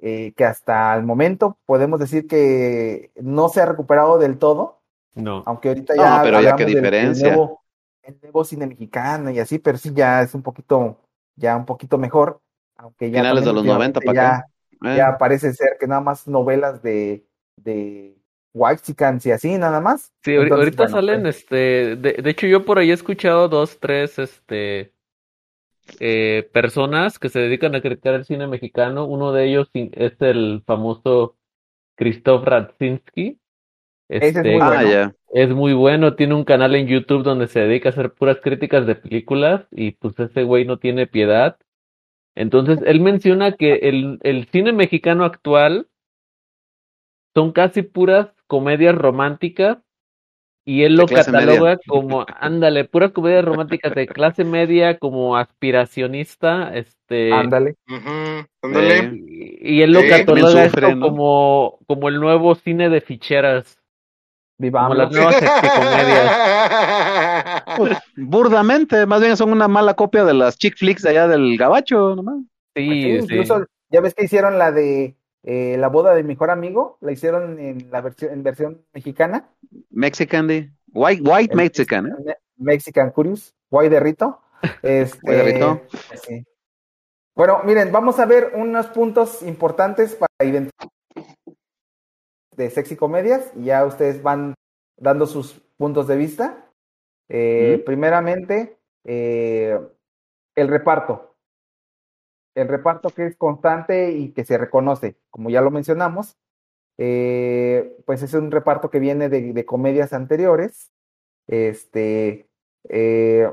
eh, que hasta el momento podemos decir que no se ha recuperado del todo, No. aunque ahorita No, ya pero ya qué hablamos del- del diferencia. nuevo, el nuevo cine mexicano y así, pero sí ya es un poquito, ya un poquito mejor, aunque ya Finales de los 90 últimamente para acá. ya, Eh. ya parece ser que nada más novelas de, de Whitexicans y así, nada más. Sí, Entonces, ahorita bueno, salen, pues, este, de, de hecho yo por ahí he escuchado dos, tres, este, eh, personas que se dedican a criticar el cine mexicano. Uno de ellos es el famoso Krzysztof Radzinski. Ese es Este, muy Ah, bueno. ya. es muy bueno, tiene un canal en YouTube donde se dedica a hacer puras críticas de películas y pues ese güey no tiene piedad. Entonces, él menciona que el, el cine mexicano actual son casi puras comedias románticas y él De lo cataloga media. como, ándale, puras comedias románticas de clase media, como aspiracionista, este, ándale. Ándale. Eh, y, él lo Sí, cataloga sufre, esto ¿no? como, como el nuevo cine de ficheras, como Vivamos. las nuevas sexicomedias. Pues, burdamente, más bien son una mala copia de las chick flicks de allá del gabacho, nomás. Pues Sí, sí, sí. incluso, ya ves que hicieron la de eh, la boda de mi mejor amigo, la hicieron en la versión, en versión mexicana, Mexican, de white, white Mexican, ¿eh? Me- Mexican Curious, Guay de Rito. Este, Guay de Rito. pues sí. Bueno, miren, vamos a ver unos puntos importantes para identificar de sexy comedias y ya ustedes van dando sus puntos de vista. Eh. Primeramente, eh, el reparto. El reparto que es constante y que se reconoce, como ya lo mencionamos, eh, pues es un reparto que viene de, comedias anteriores, este, eh,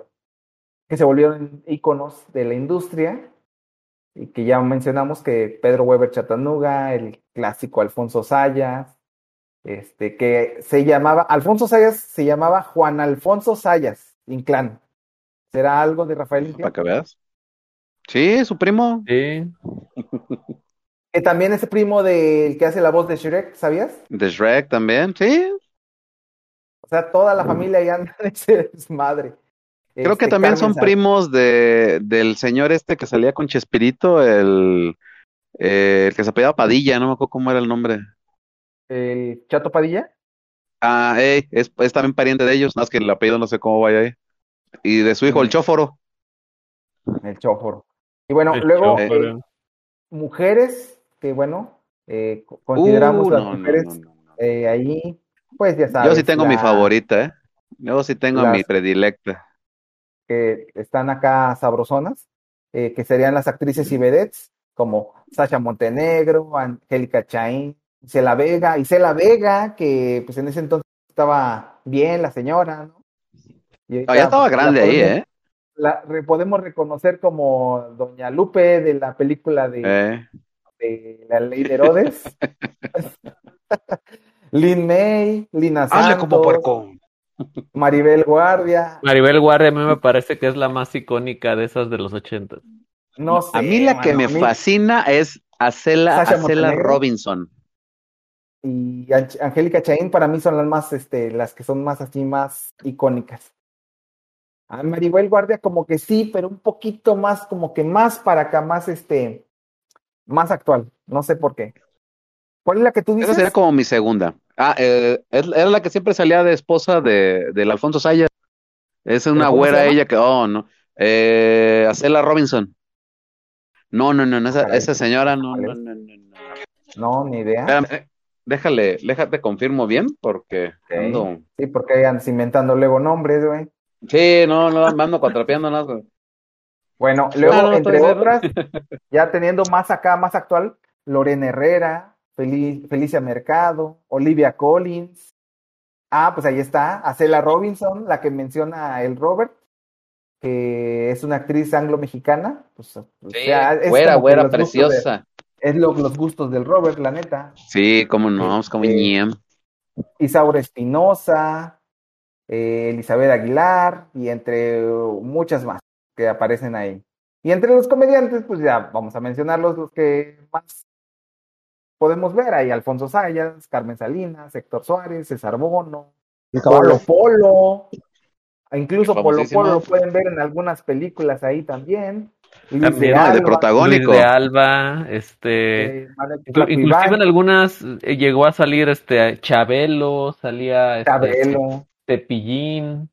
que se volvieron íconos de la industria y que ya mencionamos que Pedro Weber Chatanuga, el clásico Alfonso Sayas, este, que se llamaba, Alfonso Sayas se llamaba Juan Alfonso Sayas, Inclán. ¿Será algo de Rafael Inclán? Para que veas. Sí, su primo. Sí. Que también es primo del que hace la voz de Shrek, ¿sabías? De Shrek también, sí. O sea, toda la familia ya anda en ese desmadre. Creo que Este, también Carmen son primos de, del señor este que salía con Chespirito, el, eh, el que se apellidaba Padilla, no me acuerdo cómo era el nombre. El Chato Padilla. Ah, ey, es, es también pariente de ellos, más que el apellido no sé cómo vaya ahí. Y de su hijo, el Chóforo. El Chóforo. Y bueno, El luego eh, mujeres, que bueno, eh, co- consideramos Uh, las no, no, mujeres no, no. eh, ahí, pues ya sabes. Yo sí tengo mi favorita, ¿eh? Yo sí tengo las- mi predilecta. que están acá sabrosonas, eh, que serían las actrices y vedettes, como Sasha Montenegro, Angélica Chaín, Isela Vega, Isela Vega, que pues en ese entonces estaba bien la señora, ¿no? Y Ah, ya estaba pues, grande ahí, ¿eh? La re- podemos reconocer como Doña Lupe de la película de, Eh, de La Ley de Herodes. Lin May, Lina Hazle como Santos, puerco. Maribel Guardia. Maribel Guardia a mí me parece que es la más icónica de esas de los 80. No sé, a mí la que me mí- fascina es Acela, Acela. Robinson. y Ang- Angélica Chaín para mí son las más, este, las que son más así, más icónicas. A Maribel Guardia como que sí, pero un poquito más, como que más para acá, más este, más actual. No sé por qué. ¿Cuál es la que tú Esa dices? sería como mi segunda. Ah, eh, era la que siempre salía de esposa de, del Alfonso Sayas. Es una ¿Pero cómo se güera ella que, oh, no. Eh, Acela Robinson. No, no, no, no, esa, esa señora no, ¿Cuál no, no, no, no. No, ni idea. Espérame, déjale, déjate confirmo bien, porque ando- Sí, porque andas inventando luego nombres, güey. Sí, no, no, me ando cuatrapeando nada. Bueno, luego, Ah, no, entre puede ser. otras, ya teniendo más acá, más actual, Lorena Herrera, Feli- Felicia Mercado, Olivia Collins. Ah, pues ahí está, Acela Robinson, la que menciona el Robert, que es una actriz anglo-mexicana. Pues, o Sí, sea, es güera, güera, de- preciosa. es lo- los gustos del Robert, la neta. Sí, cómo no, es como Este, ñem. Isaura Espinosa, eh, Elizabeth Aguilar y entre muchas más que aparecen ahí. Y entre los comediantes, pues ya vamos a mencionarlos los que más podemos ver. Hay Alfonso Sayas, Carmen Salinas, Héctor Suárez, César Bono, El Polo. Polo. Incluso Polo. Polo lo pueden ver en algunas películas ahí también. Luis También, de Alba, protagónico. Luis de Alba, este, eh, inclusive en algunas eh, llegó a salir este Chabelo, salía este, Chabelo, Cepillín,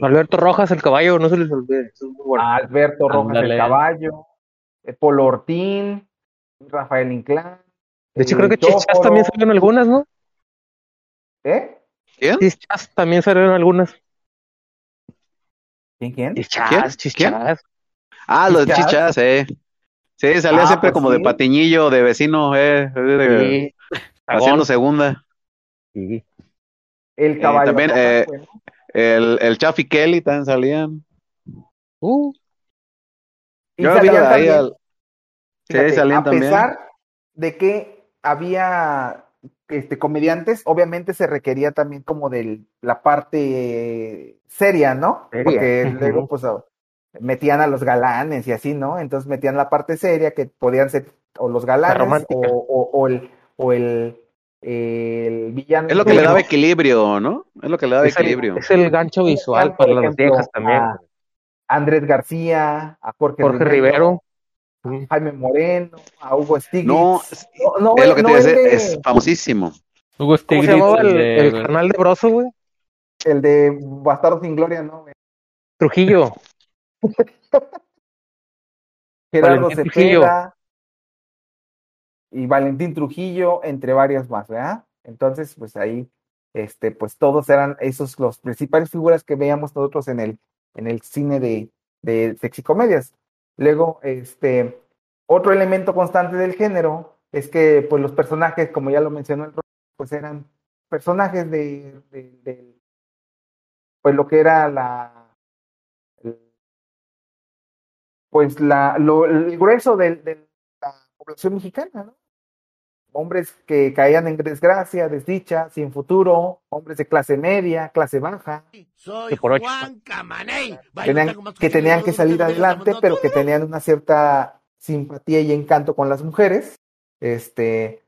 Alberto Rojas, el caballo, no se les olvide. eso es muy bueno. Alberto Rojas el Caballo, eh, Polo Ortín, Rafael Inclán. de hecho, creo que Chichas también salieron algunas, ¿no? ¿Eh? ¿Quién? Chichas también salieron algunas. ¿Quién, quién? Chichas, chichas. Ah, los Chichas. chichas, eh. Sí, salía Ah, siempre pues como de patiñillo, de vecino, eh. de- Sí. haciendo segunda. Sí. El Eh, Caballo. también, eh, bueno. El, el Chaffy Kelly también salían. Uh, Y Yo vi salían ahí también, al- Sí, fíjate, salían a también. pesar de que había este, comediantes, obviamente se requería también como de la parte seria, ¿no? Seria. Porque luego pues metían a los galanes y así, ¿no? Entonces metían la parte seria que podían ser o los galanes romántica. o, o, o el, o el, el villano. Es lo que le daba equilibrio, ¿no? Es lo que le daba es, el, equilibrio. es el gancho visual Por para las ejemplo, viejas también. a Andrés García, a Jorge, Jorge Rivero. a Jaime Moreno, a Hugo Stiglitz. No, no, no, es lo que te no el decir, de- es famosísimo. Hugo ¿Cómo se Stiglitz, el, el de- el carnal de Broso, güey? El de Bastardo sin Gloria, ¿no? güey? Trujillo. Gerardo. Cepeda y Valentín Trujillo, entre varias más, ¿verdad? Entonces, pues ahí, este, pues todos eran esos los principales figuras que veíamos nosotros en el, en el cine de, de sexicomedias. Luego, este, otro elemento constante del género es que, pues los personajes, como ya lo mencionó el pues eran personajes de, de, de- pues lo que era la, pues la, lo, el grueso de, de la población mexicana, ¿no? Hombres que caían en desgracia, desdicha, sin futuro, hombres de clase media, clase baja, Soy por ocho. Juan Camaney. Vaya, tenían- que tenían que salir adelante, pero que tenían una cierta simpatía y encanto con las mujeres, este,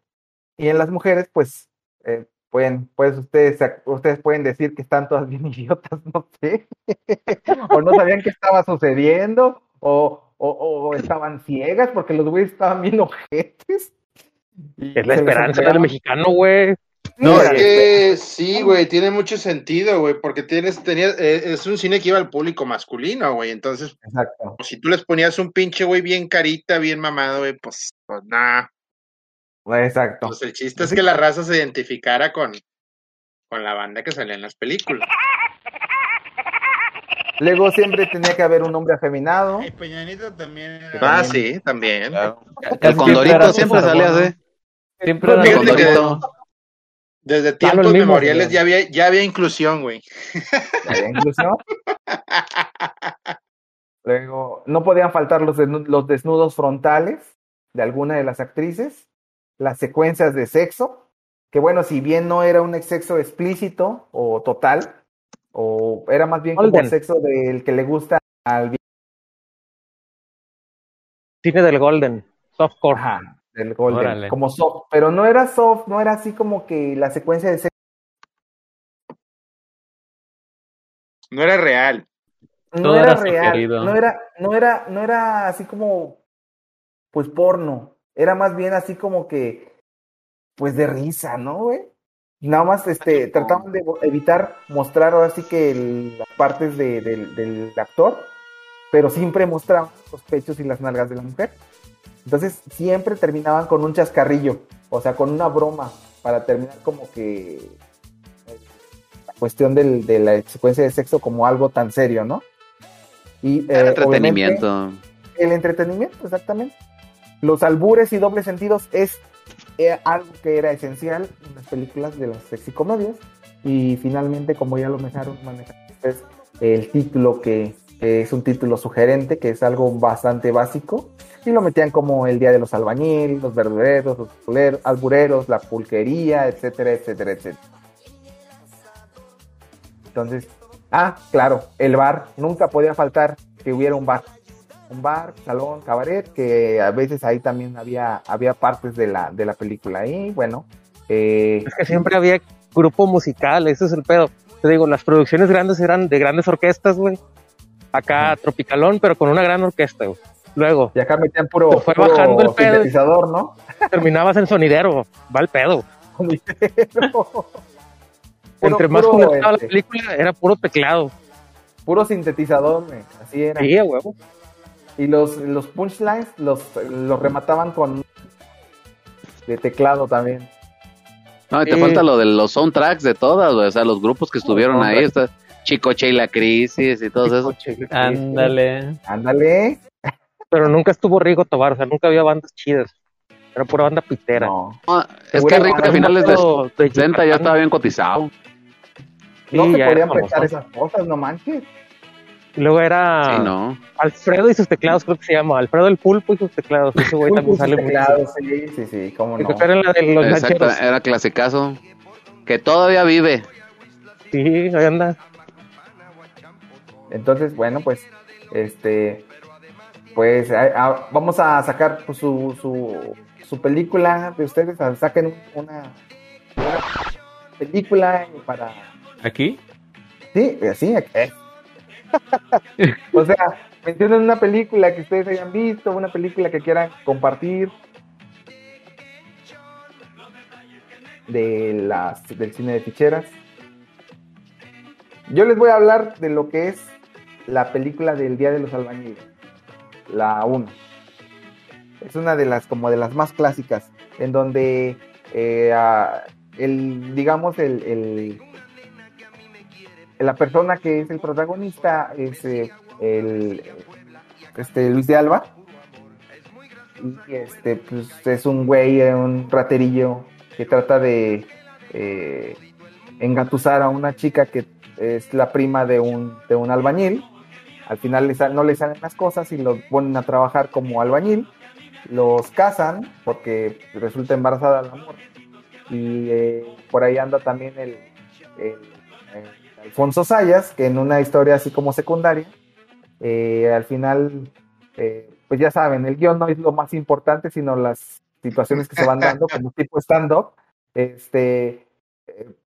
y en las mujeres, pues, eh, pueden, pues ustedes, ustedes pueden decir que están todas bien idiotas, no sé, o no sabían qué estaba sucediendo, o, o, o estaban ciegas porque los güeyes estaban bien ojetes. Y Es la esperanza del mexicano, güey. No, es que sí, güey, tiene mucho sentido, güey, porque tienes, tenía, eh, es un cine que iba al público masculino, güey, entonces, Exacto. si tú les ponías un pinche güey bien carita, bien mamado, güey, pues, pues nada. Exacto. Pues el chiste es que la raza se identificara con, con la banda que salía en las películas. Luego siempre tenía que haber un hombre afeminado. El Peñanito también era... Ah, sí, también. Claro. El Condorito siempre salía así. Siempre era El que- Condorito. Desde Claro, tiempos el mismo, memoriales ya había, ya había inclusión, güey. ¿La inclusión? Luego, no podían faltar los, desnu- los desnudos frontales de alguna de las actrices, las secuencias de sexo, que bueno, si bien no era un sexo explícito o total, o era más bien como Golden. sexo del que le gusta al Cine del Golden. Softcore. Ajá, del Golden, Órale. como soft, pero no era soft, no era así como que la secuencia de No era real. no Todo era era real, no era, no era, no era así como, pues porno, era más bien así como que, pues de risa, ¿no, güey? Nada más, este, trataban de evitar mostrar ahora sí que el- las partes de- del, del actor, pero siempre mostraban los pechos y las nalgas de la mujer. Entonces siempre terminaban con un chascarrillo, o sea, con una broma para terminar como que eh, la cuestión del- de la secuencia de sexo como algo tan serio, ¿no? Y eh, Era entretenimiento. el entretenimiento, exactamente. Los albures y dobles sentidos es eh, algo que era esencial en las películas de las sexicomedias. Y finalmente, como ya lo manejaron, manejaron ustedes, el título que, que es un título sugerente, que es algo bastante básico, y lo metían como el Día de los Albañiles, los verdureros, los albureros, la pulquería, etcétera, etcétera, etcétera. Entonces, ah, claro, el bar, nunca podía faltar que hubiera un bar. Un bar, salón, cabaret, que a veces ahí también había, había partes de la, de la película. Y bueno, eh, Es que siempre había grupo musical, ese es el pedo. Te digo, las producciones grandes eran de grandes orquestas, güey. Acá Tropicalón, pero con una gran orquesta, güey. Luego. Y acá metían puro, fue puro bajando el pedo. sintetizador, ¿no? Terminabas en sonidero, va el pedo. Entre Puro- más puro, conectaba la este, película, era puro teclado. Puro sintetizador, así era. Sí, huevo. Y los, los punchlines los, los remataban con de teclado también. No, y te Sí. falta lo de los soundtracks de todas. O sea, los grupos que estuvieron ahí. Está Chicoche y la Crisis y todo eso. Ándale. Ándale. Pero nunca estuvo Rigo Tobar, o sea, nunca había bandas chidas. Era pura banda pitera. No. Ah, es que Rico a finales de de 60 ya estaba bien cotizado. No se podían famoso. esas cosas, no manches. Y luego era Sí, no. Alfredo y sus teclados, creo que se llama. Alfredo el Pulpo y sus teclados. Ese güey también sale muy teclados, sí, sí, sí, cómo no. Era la de los Exacto, era clasicazo. Que todavía vive. Sí, ahí anda. Entonces, bueno, pues, este, pues a- a- vamos a sacar pues, su, su, su película de ustedes, a- saquen una, una película para, ¿Aquí? sí, así, eh. o sea, mencionen una película que ustedes hayan visto, una película que quieran compartir de las del cine de ficheras. Yo les voy a hablar de lo que es la película del Día de los Albañiles, la 1. Es una de las como de las más clásicas, en donde eh, el digamos el, el- la persona que es el protagonista es eh, el este Luis de Alba y este pues es un güey, eh, un raterillo que trata de eh, engatusar a una chica que es la prima de un, de un albañil. Al final no le salen las cosas y los ponen a trabajar como albañil. Los casan porque resulta embarazada la mujer. Y eh, por ahí anda también el, el- el Alfonso Sayas, que en una historia así como secundaria, eh, al final, eh, pues ya saben, el guion no es lo más importante, sino las situaciones que se van dando, como tipo stand-up. Este,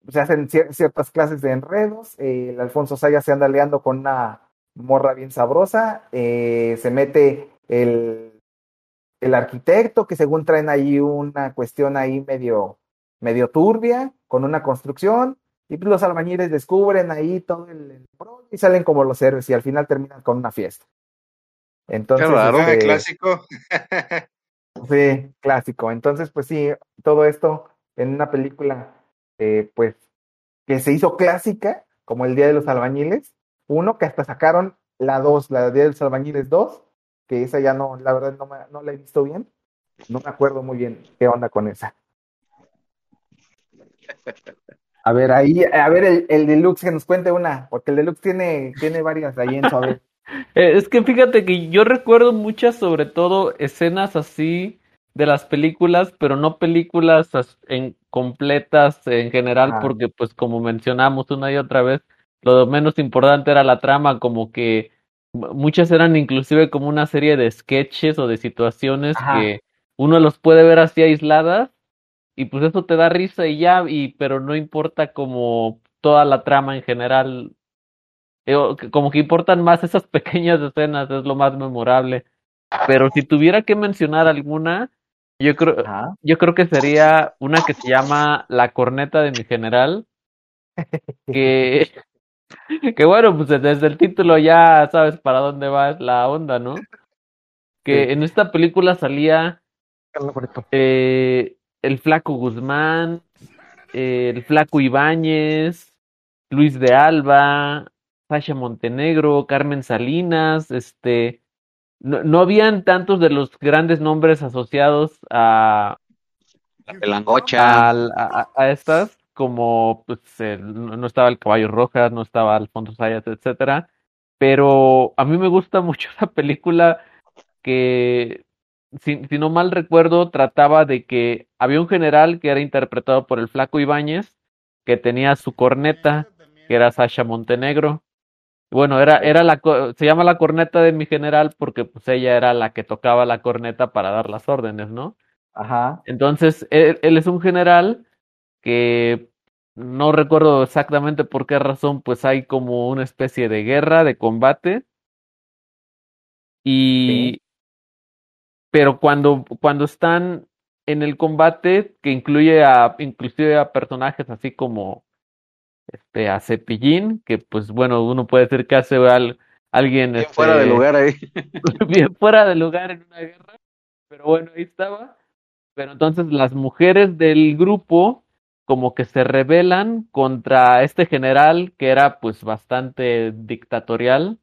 se hacen cier- ciertas clases de enredos. el Alfonso Sayas se anda leando con una morra bien sabrosa. eh, se mete el, el arquitecto, que según traen ahí una cuestión ahí medio, medio turbia, con una construcción. Y pues los albañiles descubren ahí todo el, y salen como los héroes y al final terminan con una fiesta. Entonces, raro. Ah, este, clásico. Sí, clásico. Entonces, pues sí, todo esto en una película, eh, pues, que se hizo clásica, como El Día de los Albañiles. Uno, que hasta sacaron la dos, la Día de los Albañiles 2, que esa ya no, la verdad no, me, no la he visto bien. No me acuerdo muy bien qué onda con esa. A ver, ahí, a ver el, el deluxe que nos cuente una, porque el deluxe tiene, tiene varias ahí en su haber. Eh, es que fíjate que yo recuerdo muchas, sobre todo, escenas así de las películas, pero no películas as- en completas en general, porque pues como mencionamos una y otra vez, lo menos importante era la trama, como que muchas eran inclusive como una serie de sketches o de situaciones Ajá. que uno los puede ver así aisladas y pues eso te da risa y ya, y pero no importa como toda la trama en general eh, como que importan más esas pequeñas escenas, es lo más memorable. Pero si tuviera que mencionar alguna, yo creo, yo creo que sería una que se llama La corneta de mi general, que, que bueno, pues desde el título ya sabes para dónde va la onda, ¿no? Que en esta película salía eh, el Flaco Guzmán, eh, el Flaco Ibáñez, Luis de Alba, Sasha Montenegro, Carmen Salinas, este, no, no habían tantos de los grandes nombres asociados a, La pelangocha. al- a, a- a estas, como pues el- no estaba el Caballo Rojas, no estaba Alfonso Sayas, etcétera, pero a mí me gusta mucho esa película que, si, si no mal recuerdo, trataba de que había un general que era interpretado por el Flaco Ibáñez, que tenía su corneta, que era Sasha Montenegro. Bueno, era, era la, se llama la corneta de mi general porque pues ella era la que tocaba la corneta para dar las órdenes, ¿no? Ajá. Entonces, él, él es un general que no recuerdo exactamente por qué razón, pues hay como una especie de guerra, de combate. Y, pero cuando, cuando están en el combate, que incluye a, inclusive a personajes así como este, a Cepillín, que pues bueno, uno puede decir que hace al, alguien Bien fuera de este, lugar ahí. bien fuera de lugar en una guerra, pero bueno, ahí estaba. Pero entonces las mujeres del grupo como que se rebelan contra este general que era pues bastante dictatorial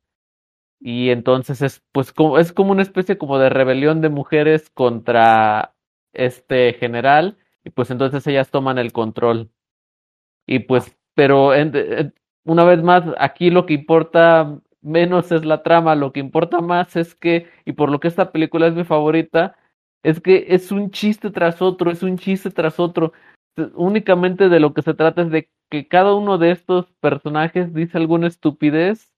y entonces es pues como es como una especie como de rebelión de mujeres contra este general y pues entonces ellas toman el control. Y pues pero en- una vez más aquí lo que importa menos es la trama, lo que importa más es que, y por lo que esta película es mi favorita, es que es un chiste tras otro, es un chiste tras otro. Únicamente de lo que se trata es de que cada uno de estos personajes dice alguna estupidez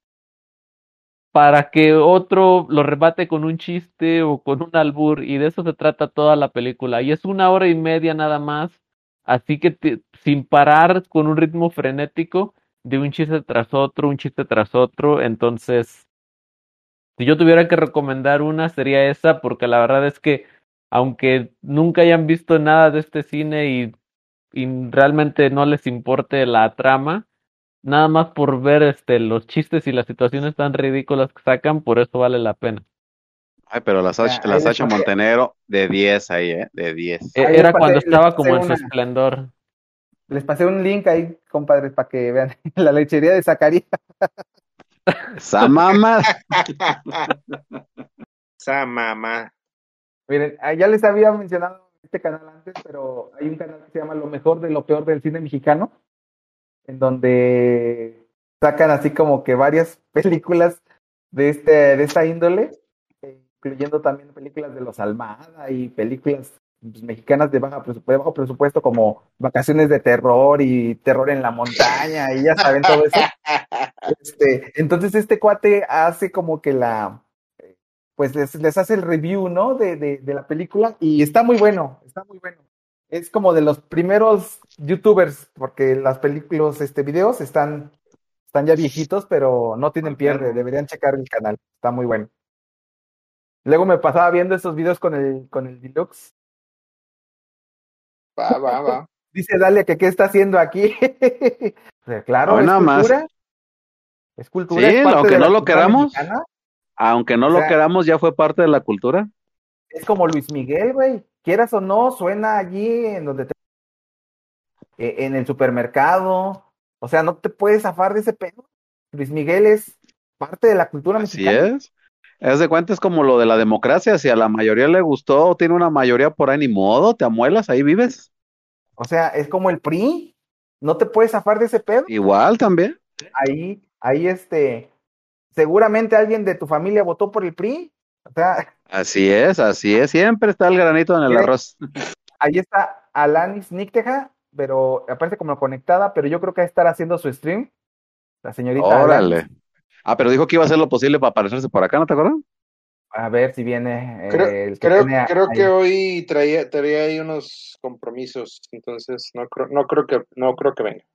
para que otro lo rebate con un chiste o con un albur, y de eso se trata toda la película. Y es una hora y media nada más, así que te- sin parar con un ritmo frenético de un chiste tras otro, un chiste tras otro. Entonces, si yo tuviera que recomendar una, sería esa, porque la verdad es que, aunque nunca hayan visto nada de este cine y, y realmente no les importe la trama, nada más por ver este los chistes y las situaciones tan ridículas que sacan, por eso vale la pena. Ay, pero la Sacha, la Sacha. Montenegro de 10 ahí, ¿eh? De 10. E- Era pasé- cuando estaba como en su esplendor. Les pasé un link ahí, compadres, para que vean la lechería de Zacarías. Esa mamá. Esa mamá. Miren, ah, ya les había mencionado este canal antes, pero hay un canal que se llama Lo mejor de lo peor del cine mexicano, en donde sacan así como que varias películas de este de esta índole, eh, incluyendo también películas de los Almada y películas pues, mexicanas de baja de bajo presupuesto como Vacaciones de terror y Terror en la montaña y ya saben todo eso. Este, entonces este cuate hace como que la pues les, les hace el review, ¿no? De, de, de la película y está muy bueno, está muy bueno. Es como de los primeros youtubers, porque las películas, este, videos están, están ya viejitos, pero no tienen pierde, deberían checar el canal, está muy bueno. Luego me pasaba viendo esos videos con el, con el deluxe. Va, va, va. Dice Dalia que qué está haciendo aquí. Claro, es nada más. cultura. Es cultura. Sí, es parte aunque de la no lo queramos. mexicana. Aunque no O lo queramos, ya fue parte de la cultura. Es como Luis Miguel, güey. Quieras o no, suena allí en donde te... eh, en el supermercado. O sea, no te puedes zafar de ese pedo. Luis Miguel es parte de la cultura Así mexicana. es. Haz de cuenta, es como lo de la democracia. Si a la mayoría le gustó o tiene una mayoría por ahí, ni modo, te amuelas, ahí vives. O sea, es como el PRI. No te puedes zafar de ese pedo. Igual también. Ahí, ahí este, seguramente alguien de tu familia votó por el PRI. O sea, Así es, así es. Siempre está el granito en el arroz. ahí está Alanis Nicteja, pero aparece como conectada, pero yo creo que va a estar haciendo su stream. La señorita Alanis. Órale. Ah, pero dijo que iba a hacer lo posible para aparecerse por acá, ¿no te acuerdas? A ver si viene eh, Creo, el que creo, creo que hoy traía, traía ahí unos compromisos, entonces no creo, no creo que, no creo que venga.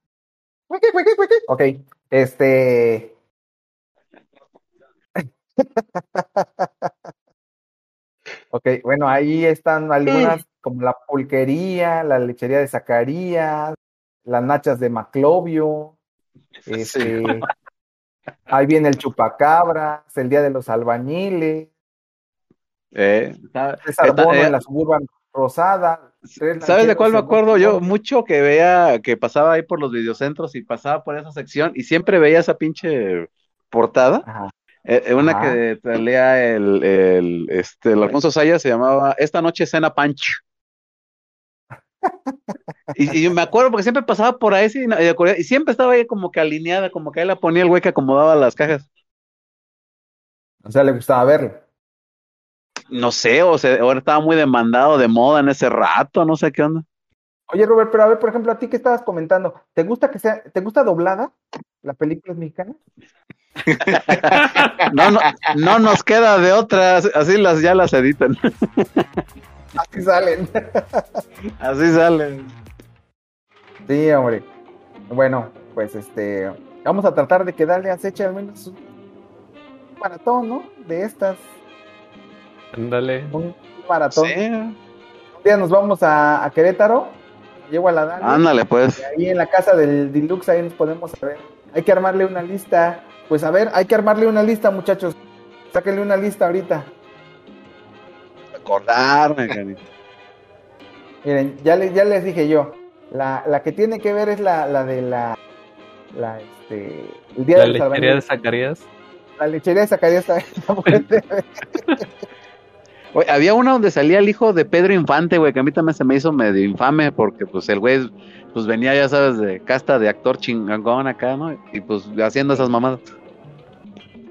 Ok, este. Ok, bueno, ahí están algunas como la pulquería, la lechería de Zacarías, las nachas de Maclovio, este, ahí viene el chupacabras, el día de los albañiles, Eh, César Bono eh, en la suburban rosada. tres ¿Sabes de cuál me acuerdo yo? Mucho que veía, que pasaba ahí por los videocentros y pasaba por esa sección y siempre veía esa pinche portada. Ajá. Eh, eh, una Ajá. que traía el, el, este, el Alfonso Sayas se llamaba Esta noche cena Pancho. Y, y me acuerdo porque siempre pasaba por ahí y, y siempre estaba ahí como que alineada, como que ahí la ponía el güey que acomodaba las cajas. O sea, le gustaba verlo. No sé, o sea, ahora estaba muy demandado de moda en ese rato, no sé qué onda. Oye, Robert, pero a ver, por ejemplo, a ti que estabas comentando, ¿te gusta que sea, te gusta doblada la película mexicana? No, no, no nos queda de otras, así las ya las editan. Así salen. Así salen. Sí, hombre. Bueno, pues este, vamos a tratar de que Dalia se eche al menos un maratón, ¿no? De estas, Ándale. un maratón. Sí. Un día nos vamos a, a Querétaro, llevo a la Dalia. Ándale, pues. Y ahí en la casa del Deluxe, ahí nos podemos ver. Hay que armarle una lista. Pues a ver, hay que armarle una lista, muchachos. Sáquenle una lista ahorita. Acordarme, canito. Miren, ya, le- ya les dije yo. La, la que tiene que ver es la, la de la. La, este, el día La de lechería de. Zacarías. La lechería de Zacarías. Oye, había una donde salía el hijo de Pedro Infante, güey, que a mí también se me hizo medio infame porque pues el güey pues venía, ya sabes, de casta de actor chingón acá, ¿no? Y pues haciendo esas mamadas.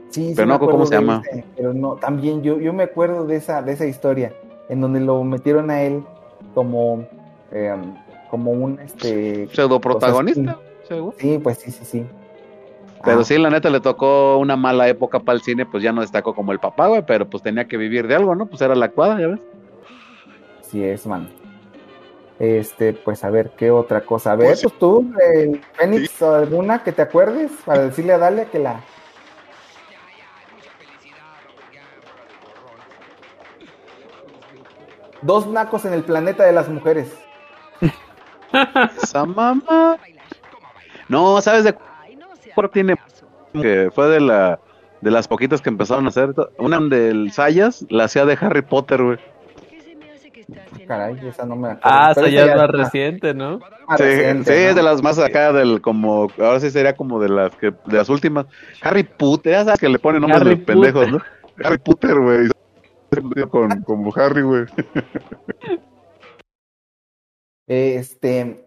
Sí, sí Pero me no, ¿cómo acuerdo se de llama? ese, pero no, también yo, yo me acuerdo de esa, de esa historia, en donde lo metieron a él como, eh, como un este Pseudo pues, protagonista, seguro. Sí, pues sí, sí, sí. Pero Ah. sí, la neta le tocó una mala época para el cine, pues ya no destacó como el papá, güey, pero pues tenía que vivir de algo, ¿no? Pues era la actuada, ya ves. Sí es, man. Este, pues a ver, ¿qué otra cosa? A ver, pues tú, el Fénix, alguna que te acuerdes para decirle a Dalia que la... Dos nacos en el planeta de las mujeres. Esa mamá. No, ¿sabes de cuál tiene? Que fue de la de las poquitas que empezaron a hacer. Una del Sayas la hacía de Harry Potter, güey. Caray, esa no me acuerdo. Ah, esa ya es más reciente, ¿no? más Sí, reciente, sí, ¿no? es de las más acá del como ahora sí sería como de las que de las últimas. Harry Potter, ya sabes que le ponen nombres de pendejos. ¿no? Harry Potter, güey. Con, como Harry, güey. Este,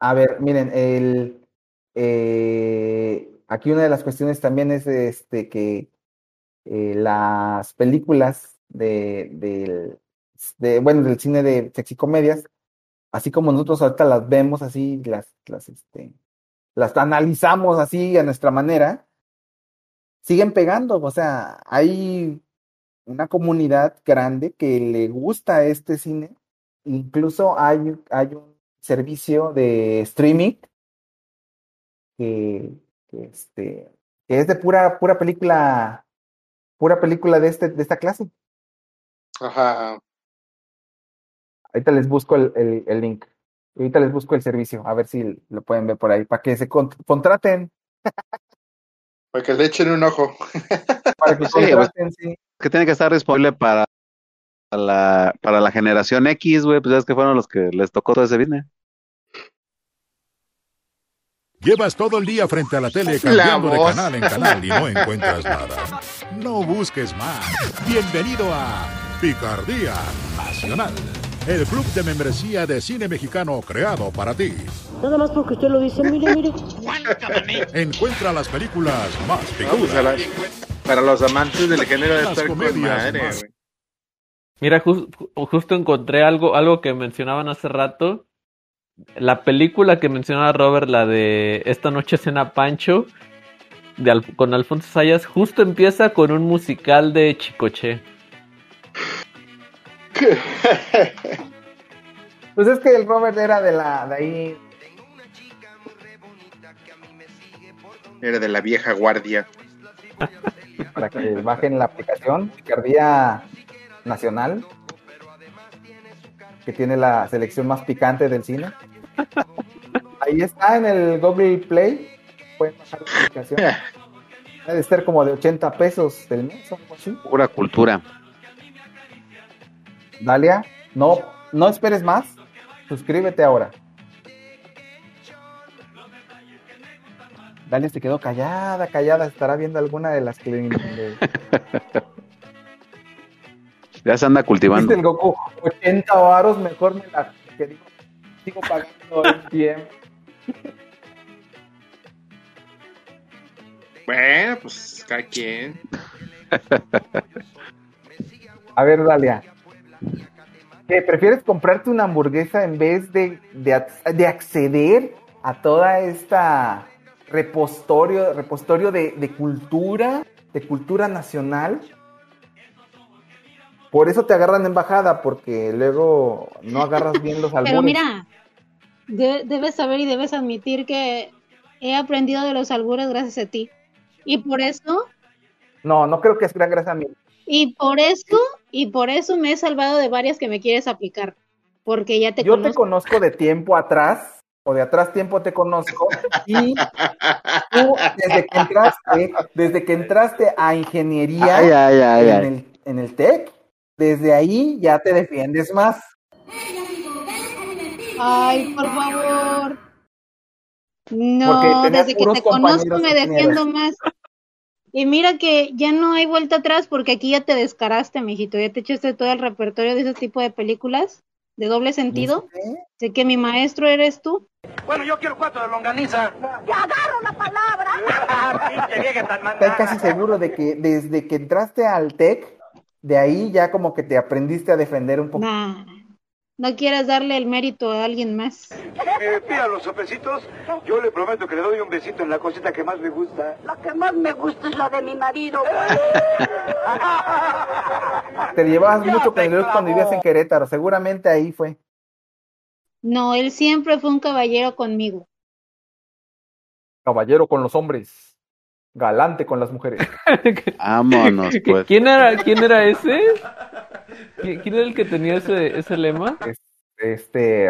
a ver, miren, el, eh, aquí una de las cuestiones también es este que eh, las películas de, de, bueno, del cine de sexicomedias, así como nosotros ahorita las vemos así, las, las, este, las analizamos así a nuestra manera, siguen pegando, o sea, hay una comunidad grande que le gusta este cine incluso hay, hay un servicio de streaming que, que, este, que es de pura, pura película, pura película de, este, de esta clase. Ajá. Ahorita les busco el, el, el link. Ahorita les busco el servicio, a ver si lo pueden ver por ahí, para que se con- contraten, Para que le echen un ojo. para que Sí, pues, contraten, sí. Que tiene que estar disponible para la para la generación X, güey, pues ya es que fueron los que les tocó todo ese business. Llevas todo el día frente a la tele La cambiando de canal en canal y no encuentras nada. No busques más. Bienvenido a Picardía Nacional, el club de membresía de cine mexicano creado para ti. Nada más porque usted lo dice, mire, mire. Encuentra las películas más pues, picudas. la- para los amantes del género de estar con madre, más-. Mira, jus- ju- justo encontré algo, algo que mencionaban hace rato. La película que mencionaba Robert, la de Esta noche cena Pancho, de Al- con Alfonso Sayas, justo empieza con un musical de Chicoche. Pues es que el Robert era de la, de ahí, Era de la vieja guardia. para que bajen la aplicación, Picardía Nacional, que tiene la selección más picante del cine. Ahí está en el Google Play, pueden bajar la aplicación. Debe ser como de 80 pesos del mes o algo así. Pura cultura. Dalia, no, no esperes más. Suscríbete ahora. Dalia se quedó callada, callada. Estará viendo alguna de las que Ya se anda cultivando. Dice el Goku, 80 varos, mejor me la que digo, sigo pagando el tiempo. Bueno, pues cada quien. A ver, Dalia. ¿Qué, ¿Prefieres comprarte una hamburguesa en vez de, de, ac- de acceder a toda esta repostorio, repostorio de, de cultura, de cultura nacional? Por eso te agarran en embajada, porque luego no agarras bien los albures. Pero mira, de- debes saber y debes admitir que he aprendido de los albures gracias a ti. Y por eso, No, no creo que es gran gracia a mí. Y por eso, y por eso me he salvado de varias que me quieres aplicar. Porque ya te Yo te conozco. de tiempo atrás, o de atrás tiempo te conozco, y tú desde que entraste, desde que entraste a ingeniería Ay, ay, ay, en, ay. El, en el TEC, desde ahí ya te defiendes más. Ay, por favor. No, desde que te conozco me defiendo más. Y mira que ya no hay vuelta atrás porque aquí ya te descaraste, mijito. Ya te echaste todo el repertorio de ese tipo de películas de doble sentido. Sé que mi maestro eres tú. Bueno, yo quiero cuatro de longaniza. ¡Te agarro la palabra! Tan Estoy casi seguro de que desde que entraste al TEC, de ahí ya como que te aprendiste a defender un poco. Nah, no quieras darle el mérito a alguien más. Eh, pida los sopecitos. Yo le prometo que le doy un besito en la cosita que más me gusta. La que más me gusta es la de mi marido. Te llevabas mucho con Luis cuando vivías en Querétaro, seguramente ahí fue. No, él siempre fue un caballero conmigo. Caballero con los hombres, galante con las mujeres. Vámonos, ¿Qui- pues. ¿Quién era, quién era ese? ¿Qui- ¿Quién era el que tenía ese, ese lema? Este,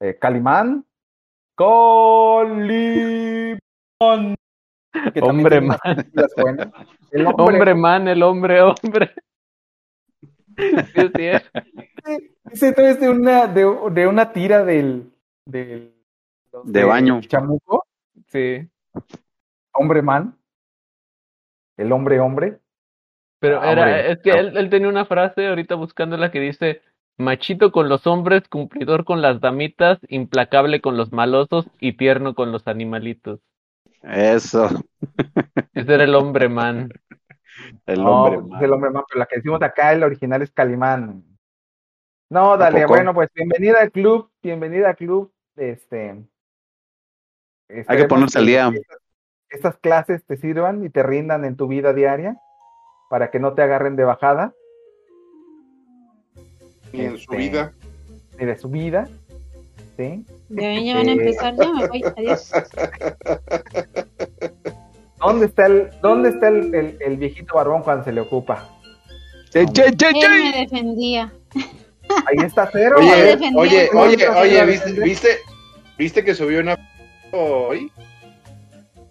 eh, Calimán. Calimán. Hombre man. El Hombre, man, el hombre, hombre. Sí, es todo es de una, de, de una tira del, del De baño. chamuco. Sí. Hombre man. El hombre hombre. Pero Ah, era, hombre. es que él, él tenía una frase ahorita buscándola que dice, machito con los hombres, cumplidor con las damitas, implacable con los malosos y tierno con los animalitos. Eso. Ese era el hombre man. El No, hombre. pues, man. el hombre man, pero la que decimos acá, el original es Calimán. No, dale, bueno, pues bienvenida al club, bienvenida al club. Este, Hay que ponerse al día. Estas, estas clases te sirvan y te rindan en tu vida diaria para que no te agarren de bajada Ni en su Este, vida. ni de su vida. ¿sí? Ya ya van a Eh, empezar, ya me voy. Adiós. ¿Dónde está el, dónde está el, el- el viejito barbón cuando se le ocupa? Che, che, che, Él me defendía. Ahí está cero. Oye, oye, ¿cómo oye, oye? ¿viste, viste, viste que subió una foto hoy?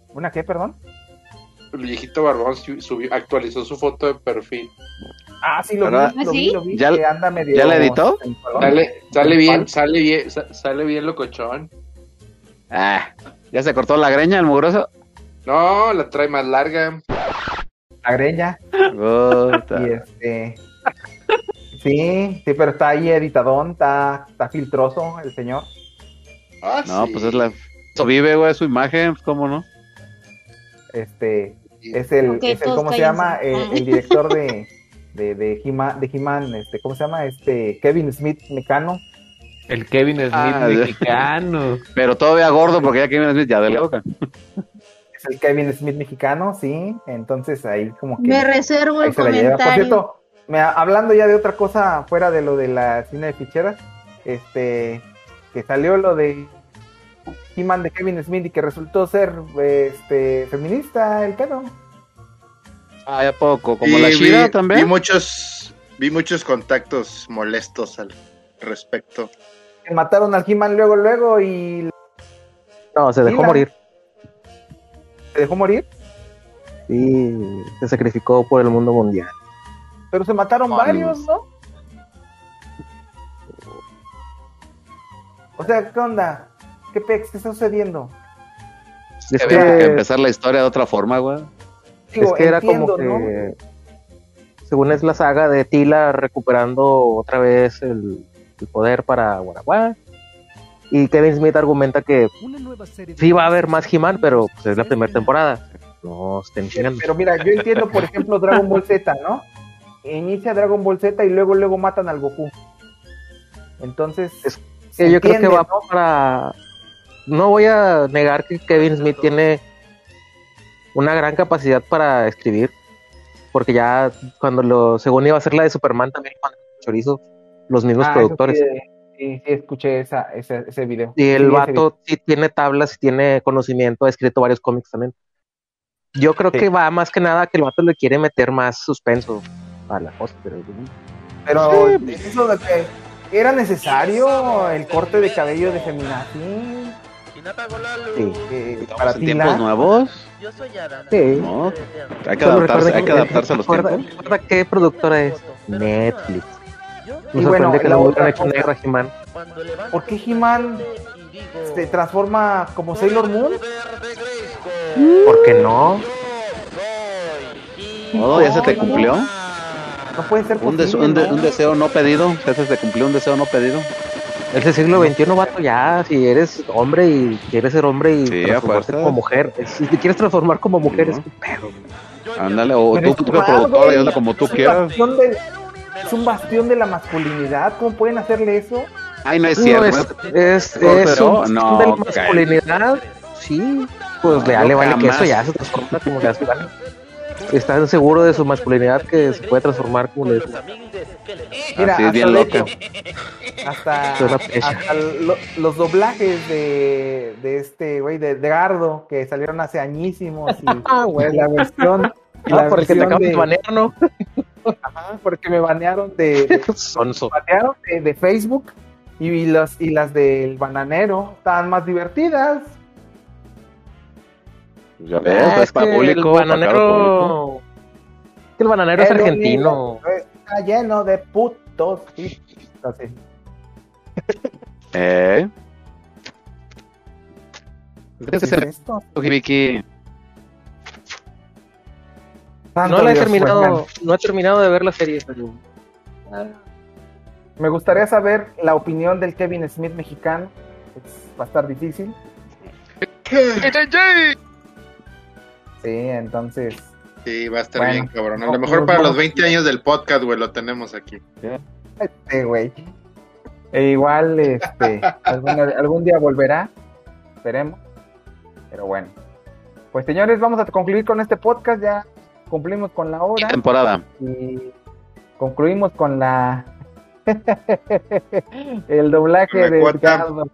¿Una qué, perdón? El viejito Barbón su- subió, actualizó su foto de perfil. Ah, sí, lo vi, lo ¿Ah, vi, sí? lo vi, ¿Ya- que anda medio ya la editó? Sale, sale bien, sale bien, sa- sale bien locochón. Ah, ¿ya se cortó la greña el mugroso? No, la trae más larga. La greña. Y este. Sí, sí, pero está ahí editadón, está, está filtroso el señor. Ah, No, sí. pues es la. Eso vive, güey, su imagen, pues, ¿cómo no? Este es el, es el ¿cómo se llama? El, Ah. el director de, de, de He-Man, de He-Man, este, ¿cómo se llama? Este, Kevin Smith Mecano. El Kevin Smith Ah, mexicano. Pero todavía gordo, porque ya Kevin Smith ya de la boca. Es el Kevin Smith mexicano, sí. Entonces ahí como que. Me reservo el se la lleva. Por comentario. cierto, me- hablando ya de otra cosa fuera de lo de la cine de ficheras, este, que salió lo de He-Man de Kevin Smith y que resultó ser este feminista el pedo. Ah, ya poco. Como la vi- Shira Vi también. muchos, vi muchos contactos molestos al respecto. Que mataron al He-Man luego, luego y No, se dejó morir. se dejó morir, Sí, se sacrificó por el mundo mundial. pero se mataron varios, ¿no? O sea, ¿qué onda? ¿Qué pex? ¿Qué está sucediendo? Es Había que que, empezar la historia de otra forma, güey. Digo, es que era como que, según es la saga de Tila recuperando otra vez el, el poder para Guanajuato. Y Kevin Smith argumenta que sí va a haber más He-Man, pero pues, es la primera temporada. No estén chingando. Pero mira, yo entiendo, por ejemplo, Dragon Ball Z, ¿no? Inicia Dragon Ball Z y luego luego matan al Goku. Entonces, yo creo que va ¿no? para. No voy a negar que Kevin Smith tiene una gran capacidad para escribir, porque ya cuando lo, según iba a ser la de Superman también cuando chorizo los mismos Ah, productores. Sí, sí, sí, escuché esa, ese, ese video. Y Sí, el video. vato sí tiene tablas, sí tiene conocimiento, ha escrito varios cómics también. Yo creo que va más que nada que el vato le quiere meter más suspenso a la cosa, pero Pero eso de que era necesario el corte de cabello de feminazi sí. eh, para ¿En ti, tiempos la- nuevos? Sí. No, hay que adaptarse, recuerden hay que que- adaptarse a los recuerda- tiempos. recuerda qué productora es? Netflix. Me bueno, que la hubieran hecho negra He-Man. ¿Por qué He-Man se transforma como Sailor Moon? ¿Por qué no? No, ya se te cumplió. No puede ser Un, des- posible, un de- ¿no? un deseo no pedido. Ya se te cumplió un deseo no pedido. Es el siglo XXI, vato, ya, si eres hombre y quieres ser hombre y Sí, transformarte como mujer, es- si te quieres transformar como mujer, es un pedo. Ándale, o Pero tú, tú que productora, y como tú quieras. es un bastión de la masculinidad. ¿Cómo pueden hacerle eso? Ay, no es No, cierto. es, es, es un No, de la masculinidad, sí, pues le No, le vale que eso ya se transforma como le gana. Están seguros de su masculinidad que se puede transformar como le. Mira, Así es hasta bien hecho, Hasta, Es lo- los doblajes de, de este güey, de, de Gardo, que salieron hace añísimos. Y, Ah, güey. y la versión. y Ah, la por el que te versión acabas de de- banear, ¿no? Ajá, porque me banearon de, de- Sonso. banearon de, de Facebook y, las y las del bananero estaban más divertidas. Ya ves, Ah, es es para que público. el público. bananero, que el bananero es argentino. Está lleno de putos. Sí, así. ¿Eh? ¿Qué es esto? Santo No la he Dios, terminado, bueno. no he terminado de ver la serie, pero Me gustaría saber la opinión del Kevin Smith mexicano. Es- va a estar difícil. Sí, entonces. Sí, va a estar Bueno, bien, cabrón. A lo mejor para los 20 años del podcast, güey, lo tenemos aquí. Este güey. E igual, este, algún, algún día volverá. Esperemos. Pero bueno. Pues señores, vamos a concluir con este podcast. Ya cumplimos con la hora. Temporada. Y concluimos con la. el doblaje La de. Edgardo.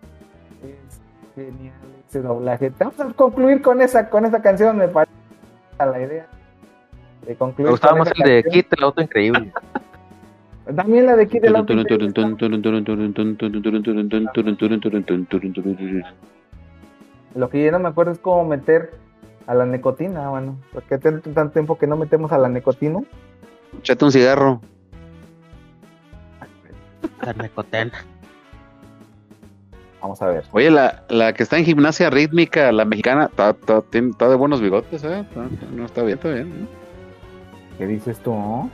Es genial ese doblaje. Vamos a concluir con esa, con esa canción, me parece la idea. De concluir me gustaba más el de. Kit, el auto increíble. También la de Kid el auto Lo que yo no me acuerdo es cómo meter a la nicotina, bueno, porque tanto, tanto tiempo que no metemos a la nicotina. Échate un cigarro. Vamos a ver. Oye, la, la que está en gimnasia rítmica, la mexicana, está, está- tiene- está de buenos bigotes, ¿eh? Está- no, está bien, está bien. ¿Qué dices tú? Ah,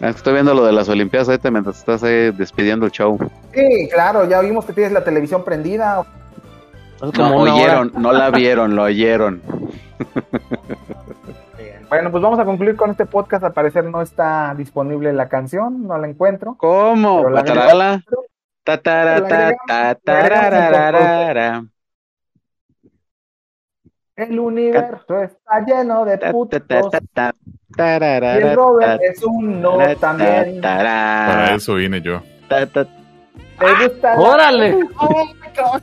es que Estoy viendo lo de las Olimpiadas ahorita mientras estás ahí despidiendo el show. Sí, claro, ya vimos que tienes la televisión prendida. No oyeron, no la vieron, lo oyeron. Bueno, pues vamos a concluir con este podcast. Al parecer no está disponible la canción, no la encuentro. ¿Cómo? La El universo está lleno de putos. Y el Robert es un no ta, también. Para eso vine yo. ¿Te gusta la- ¡Órale! ¡Ay, cabrón!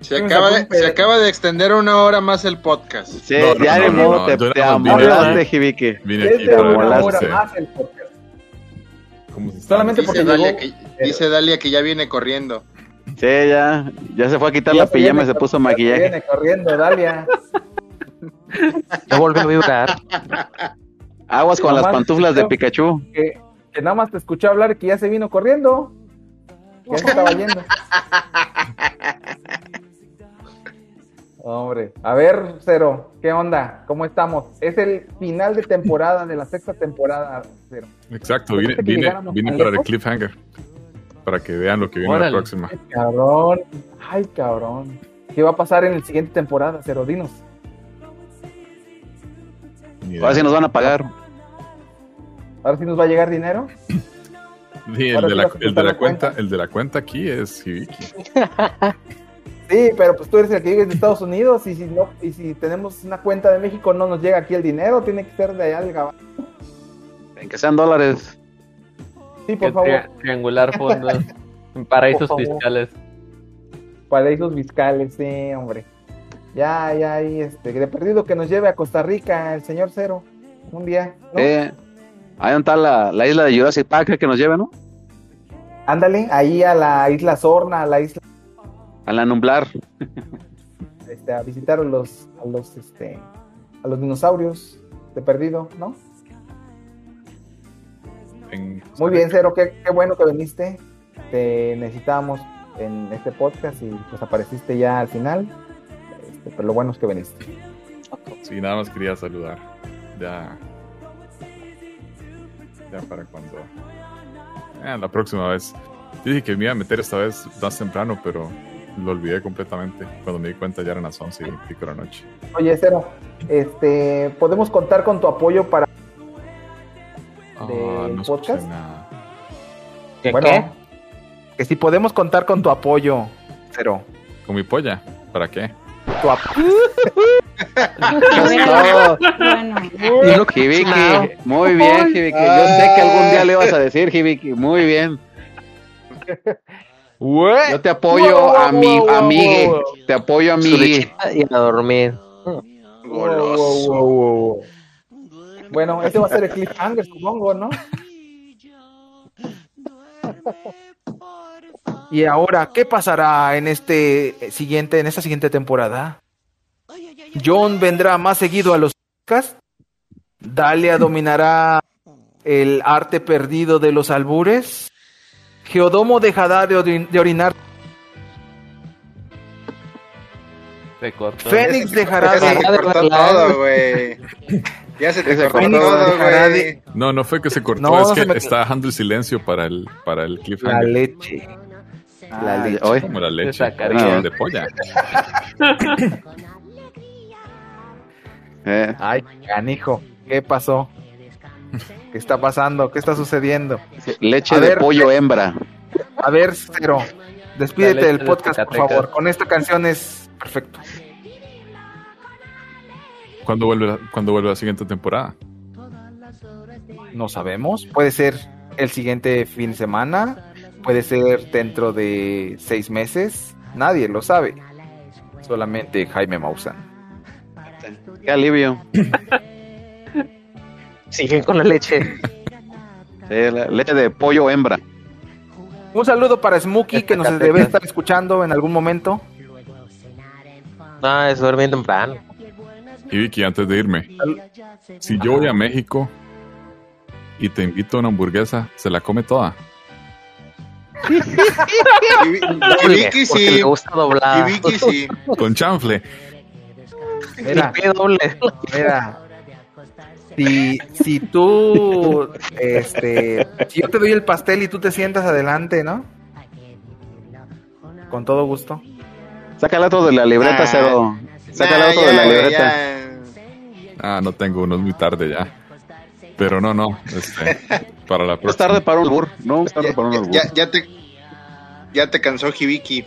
Se acaba, de, se acaba de extender una hora más el podcast. Sí, No, no, ya no, de no, modo no, te, te amolaste. Jibique. Vine Es aquí de para una hora molaste. más el podcast. ¿Cómo se está? Solamente Dice porque Dalia, llegó- que, dice Dalia que ya viene corriendo. Sí, ya, ya se fue a quitar Ya la se pijama y se puso maquillaje. Viene corriendo, Dalia. Ya volvió a vibrar. Aguas con las pantuflas de Pikachu. Que, que nada más te escuchó hablar que ya se vino corriendo. Ya se estaba yendo. Hombre, a ver, Cero, ¿qué onda? ¿Cómo estamos? Es el final de temporada, de la sexta temporada, Cero. Exacto, vine, ¿Pensaste que vine, vine para el cliffhanger. Para que vean lo que viene Órale. la próxima. Ay, cabrón. Ay, cabrón. ¿Qué va a pasar en la siguiente temporada, Cero? Dinos. Ahora sí nos van a pagar. ¿Ahora sí nos va a llegar dinero? Sí, el, de la, vas a el de contar la la cuenta, el de la cuenta aquí es Hibiki. Sí, pero pues tú eres el que vive de Estados Unidos y si no, y si tenemos una cuenta de México no nos llega aquí el dinero, tiene que ser de allá del Gabán. En que sean dólares. Sí, por Que favor. tri- triangular fondos en paraísos fiscales. Paraísos fiscales, sí, hombre. Ya, ya, ahí, este, de perdido que nos lleve a Costa Rica el señor Cero. Un día, ¿no? Eh, ahí está la, la isla de Jurassic Park que nos lleve, ¿no? Ándale, ahí a la isla Sorna, a la isla, A la Numblar. este, a visitar a los, a los, este, a los dinosaurios de perdido, ¿no? En- Muy bien, Cero, qué, qué bueno que viniste. Te necesitábamos en este podcast y pues apareciste ya al final. Este, pero lo bueno es que viniste. Sí, nada más quería saludar. Ya. Ya para cuando. Eh, la próxima vez. Dije que me iba a meter esta vez más temprano, pero lo olvidé completamente. Cuando me di cuenta ya eran las 11 y pico de la noche. Oye, Cero, este, ¿podemos contar con tu apoyo para ¿Del no podcast? nada. bueno, que si podemos contar con tu apoyo, Cero. ¿Con mi polla? ¿Para qué? Tu ap- Todo. Bueno, Hibiki, muy bien, Hibiki. Yo sé que algún día le ibas a decir, Hibiki, muy bien. Yo te apoyo, Wow, wow, ami- wow, amigue. wow. Te apoyo, amigue. y a dormir. Goloso. Bueno, ese va a ser el cliffhanger, supongo, ¿no? Y ahora, ¿qué pasará en este siguiente, en esta siguiente temporada? John vendrá más seguido a los podcasts. Dalia dominará el arte perdido de los albures. Geodomo dejará de, orin- de orinar. Se cortó. Fénix dejará se de. te cortó todo, güey. Ya se te Se cortó todo, güey. de- No, no fue que se cortó, No, es no que se me- está dejando el silencio para el, para el La cliffhanger. leche. La Ah, leche. hoy. Como la leche. sacaría. de polla. Eh, Ay, canijo, ¿qué pasó? ¿Qué está pasando? ¿Qué está sucediendo? leche A de ver, pollo hembra. A ver, Cero, despídete del de podcast, por favor. Con esta canción es perfecto. ¿Cuándo vuelve, la, ¿Cuándo vuelve la siguiente temporada? No sabemos. Puede ser el siguiente fin de semana. Puede ser dentro de seis meses. Nadie lo sabe. Solamente Jaime Maussan. Qué alivio. Siguen con la leche. Sí, la- leche de pollo hembra. Un saludo para Smokey, que nos debe estar escuchando en algún momento. No, es dormir temprano. Y Vicky, antes de irme, si yo voy a México y te invito a una hamburguesa, ¿se la come toda? Y, Vicky sí. le gusta doblar. Y Vicky sí. Con chanfle. Mira, doble. mira. Si, si tú, este, si yo te doy el pastel y tú te sientas adelante, ¿no? Con todo gusto. Saca el otro de la libreta, Ah, Cero. Saca el Nah, otro ya, de la libreta. ya. Ah, no tengo uno, es muy tarde ya. Pero no, no. Este, para la Es próxima. tarde para un albur. No, es tarde Ya, para un albur. ya, ya te ya te cansó Hibiki.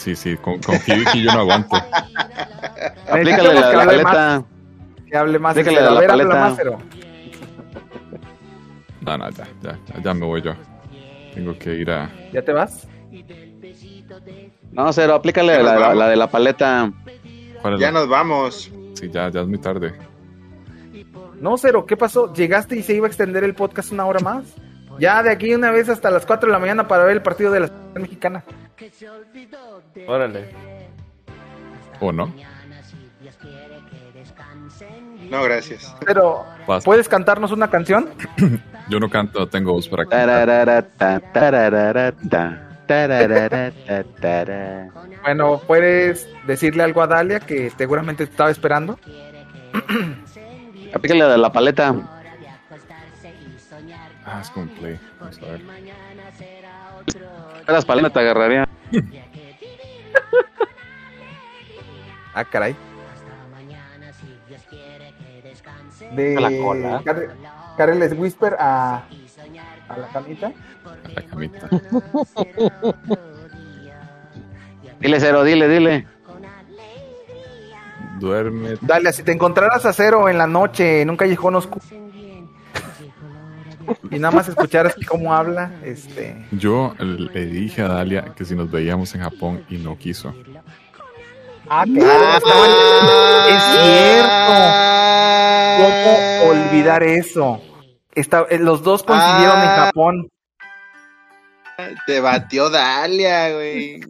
Sí, sí, con, con Hibiki yo no aguanto. Aplícale la, la más, paleta. que hable más. Déjale Cero. la A ver, habla paleta. No, no, ya, ya, ya, ya me voy yo. Tengo que ir a. ¿Ya te vas? No, Cero, aplícale la, la- la de la paleta. ¿cuál es Ya la- nos vamos. Sí, ya, ya es muy tarde. No, Cero, ¿qué pasó? ¿Llegaste y se iba a extender el podcast una hora más? Ya de aquí una vez hasta las 4 de la mañana para ver el partido de la selección mexicana. Órale. ¿O no? No, gracias. Pero, Basta. ¿puedes cantarnos una canción? Yo no canto, tengo voz para cantar. Bueno, ¿puedes decirle algo a Dalia que seguramente te estaba esperando? Aplícale de la paleta. Ah, es como play. Vamos a ver. Las paletas te agarraría. Ah, caray. De A la cola. Car- Carles Whisper a, a la camita. A la camita. Dile cero, dile, dile. Duerme. Dalia, si te encontraras a cero en la noche en un callejón oscuro y nada más escucharas cómo habla, este, Yo le dije a Dalia que si nos veíamos en Japón y no quiso. ah, claro, estaban- es cierto. ¿Cómo olvidar eso? Está- eh, los dos coincidieron en Ah. Japón. Te batió Dalia, güey.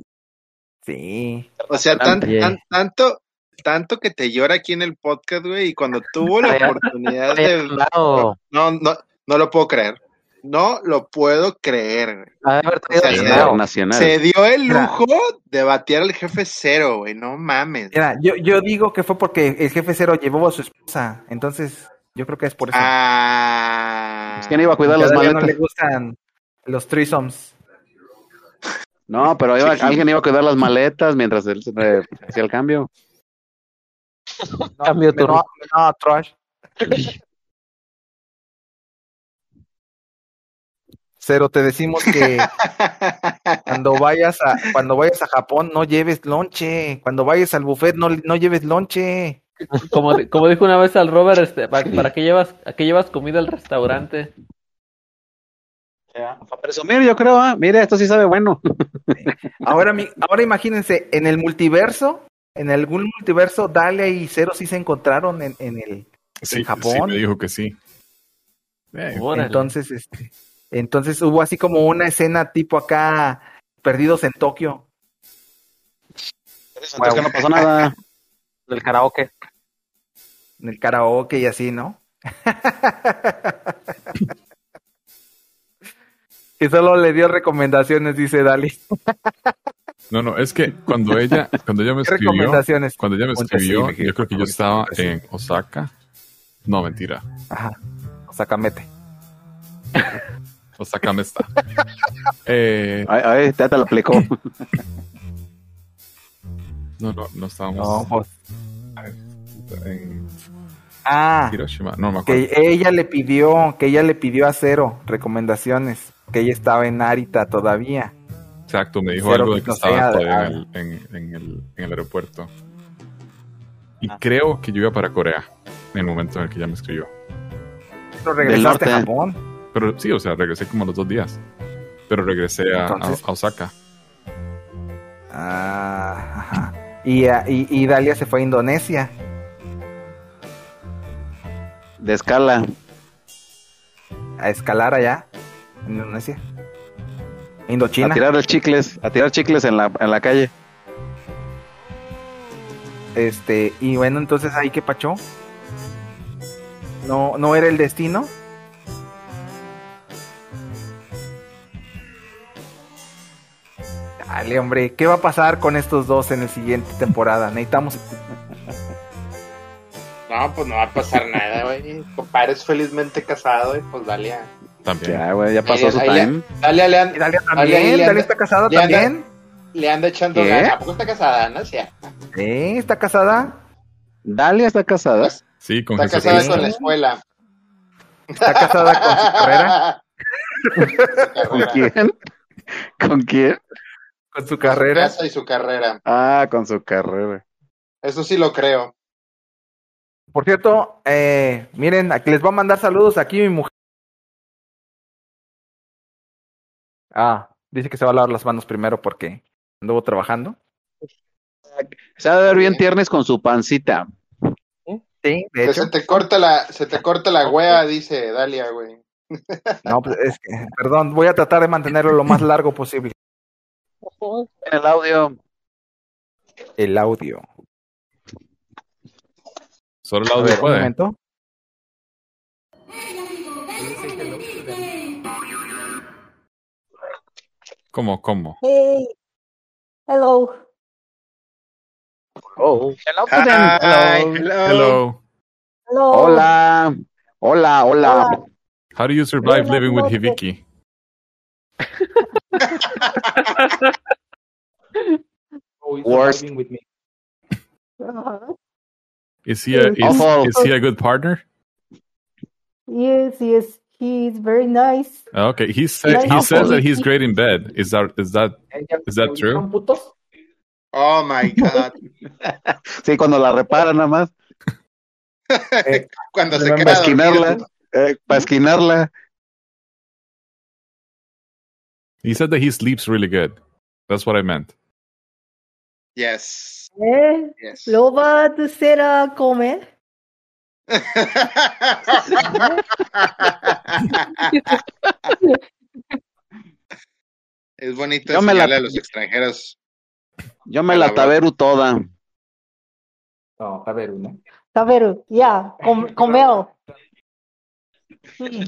Sí. O sea, tan- tanto, tanto que te llora aquí en el podcast, güey, y cuando tuvo la oportunidad de... No, no, no lo puedo creer. No lo puedo creer, O sea, traído se- dio el Mira. lujo de batear al jefe cero, güey. No mames. Mira, yo, yo digo que fue porque el jefe cero llevó a su esposa, entonces yo creo que es por eso. Ah. Es que no iba a cuidar las Dalia no maletas. le gustan los threesomes. No, pero iba- Sí. alguien iba a cuidar las maletas mientras él se eh, hacía el cambio. Cambio tu No, no, trash. Cero, te decimos que cuando vayas a cuando vayas a Japón no lleves lonche, cuando vayas al buffet no, no lleves lonche. Como, como dijo una vez al Robert, este, ¿para, para qué llevas, a qué llevas comida al restaurante? Para presumir, yo creo, ah, mire, esto sí sabe bueno. Ahora mi- ahora imagínense en el multiverso, en algún multiverso Dalia y Cero sí se encontraron en, en el Sí, en Japón. sí, me dijo que sí. Eh, entonces este entonces hubo así como una escena tipo acá perdidos en Tokio. Entonces que no pasó nada. del karaoke. en el karaoke y así, ¿no? y solo le dio recomendaciones, dice Dali. No, no, es que cuando ella, cuando ella me ¿Qué escribió, recomendaciones? cuando ella me escribió, yo creo que yo estaba en Osaka. No, mentira. Ajá. Sacamete. Osaka me está. Eh, Ay, ay, ya te lo aplicó. no, no, no estábamos No, pues. en Ah, Hiroshima. No me acuerdo. que ella le pidió, que ella le pidió a Cero recomendaciones, que ella estaba en Narita todavía. Exacto, me dijo Cero algo de que estaba todavía ah. en el, en, en el, en el aeropuerto. Y creo que yo iba para Corea en el momento en el que ella me escribió. Pero regresaste a. Japón. Pero sí, o sea, regresé como los dos días. Pero regresé a, a- Entonces- a Osaka. Ah, ajá. Y, ah, y, y Dalia se fue a Indonesia. De escala. a escalar allá en Indonesia. Indochina. A tirar los chicles, a tirar chicles en la, en la calle. Este, y bueno, entonces ahí que pachó. No, no era el destino. Dale, hombre, ¿qué va a pasar con estos dos en la siguiente temporada? Necesitamos. No, pues no va a pasar nada, güey. Compadre es felizmente casado y pues dale a... También. Ya, güey, ya pasó Ahí- su ahí le- time. Dale, le Dale, también, ahí le Dalia anda- está casada le anda- también. le anda echando ¿Qué? ganas. ¿A poco está casada, no? Sí. Está casada. Dalia está casada. Sí, con Está casada con la escuela. Está casada con su carrera. ¿Con quién? ¿Con quién? Con su carrera. Casa y su carrera. Ah, con su carrera. Eso sí lo creo. Por cierto, eh, miren, aquí les voy a mandar saludos aquí mi mujer. Ah, dice que se va a lavar las manos primero porque anduvo trabajando. Se va a ver bien tiernes con su pancita. Sí, de Que hecho. se te corta la, se te corta la wea, dice Dalia, güey. No, pues es que, perdón, voy a tratar de mantenerlo lo más largo posible. En el audio. El audio. Solo el audio ver, un puede. momento. ¿Cómo, cómo? Hey. Hello. Oh. Hello, Hello. hello. Hello. Hello. Hola. Hola, hola. How do you survive living with noches. Hibiki? Worst. with me. Uh-huh. Is he a is, Awful. is he a good partner? Yes, yes. He is very nice. Okay, he said Nice he says that he's quality. great in bed. Is that is that is that true? Oh my God. Sí, cuando la repara nada más. Cuando se Para queda esquinarla. Eh, para esquinarla. He said that he sleeps really good. That's what I meant. Yes. Eh, Yes. lo va a hacer a comer. es bonito Yo me la- a los extranjeros. Yo me la taberu toda. No, a ver, uno. Taberu, ya, com comeo. Mm.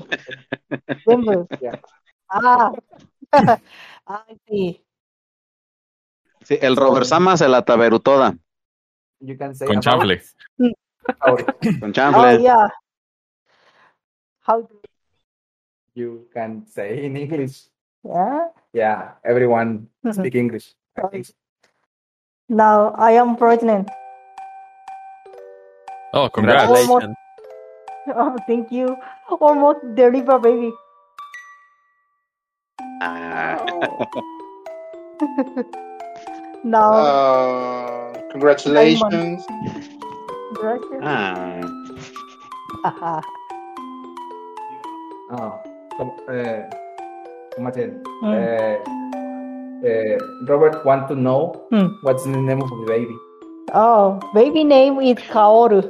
Denver. Ah. Ay, sí. Sí, el Robert Sama se la taberu toda. You can say Con about- chanfle. Con Oh, yeah. How do You can say in English. yeah? Yeah, everyone Mhm. speak English. I think. Now I am pregnant. Oh, congratulations. Almost, oh, thank you. Almost deliver baby. Now, Oh, congratulations. gracias. Ah, Ajá. Oh, com- eh, ¿cómo se dice? Mm. Eh, eh, Robert want to know Mm. what's the name of the baby. Oh, baby name is Kaoru.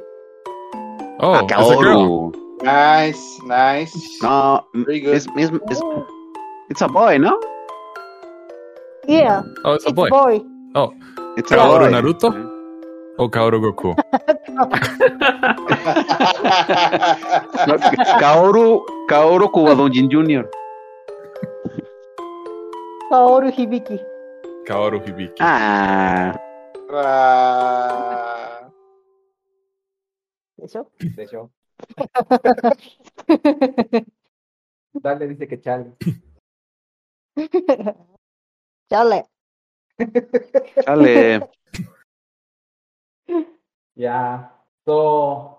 Oh, Ah, it's a girl. Kaoru. Nice, nice. No, Very good. es, es, es- it's a boy, ¿no? Yeah, Oh, it's a it's boy. boy. Oh, It's a Kaoru boy. Naruto o Kaoru Goku. No, Kaoru, Kaoru Kubadonjin Jr. Kaoru Hibiki. Kaoru Hibiki. Ah, Ah, ¿Eso? De hecho. Dale, dice que Charlie. Chale. chale. Yeah. So,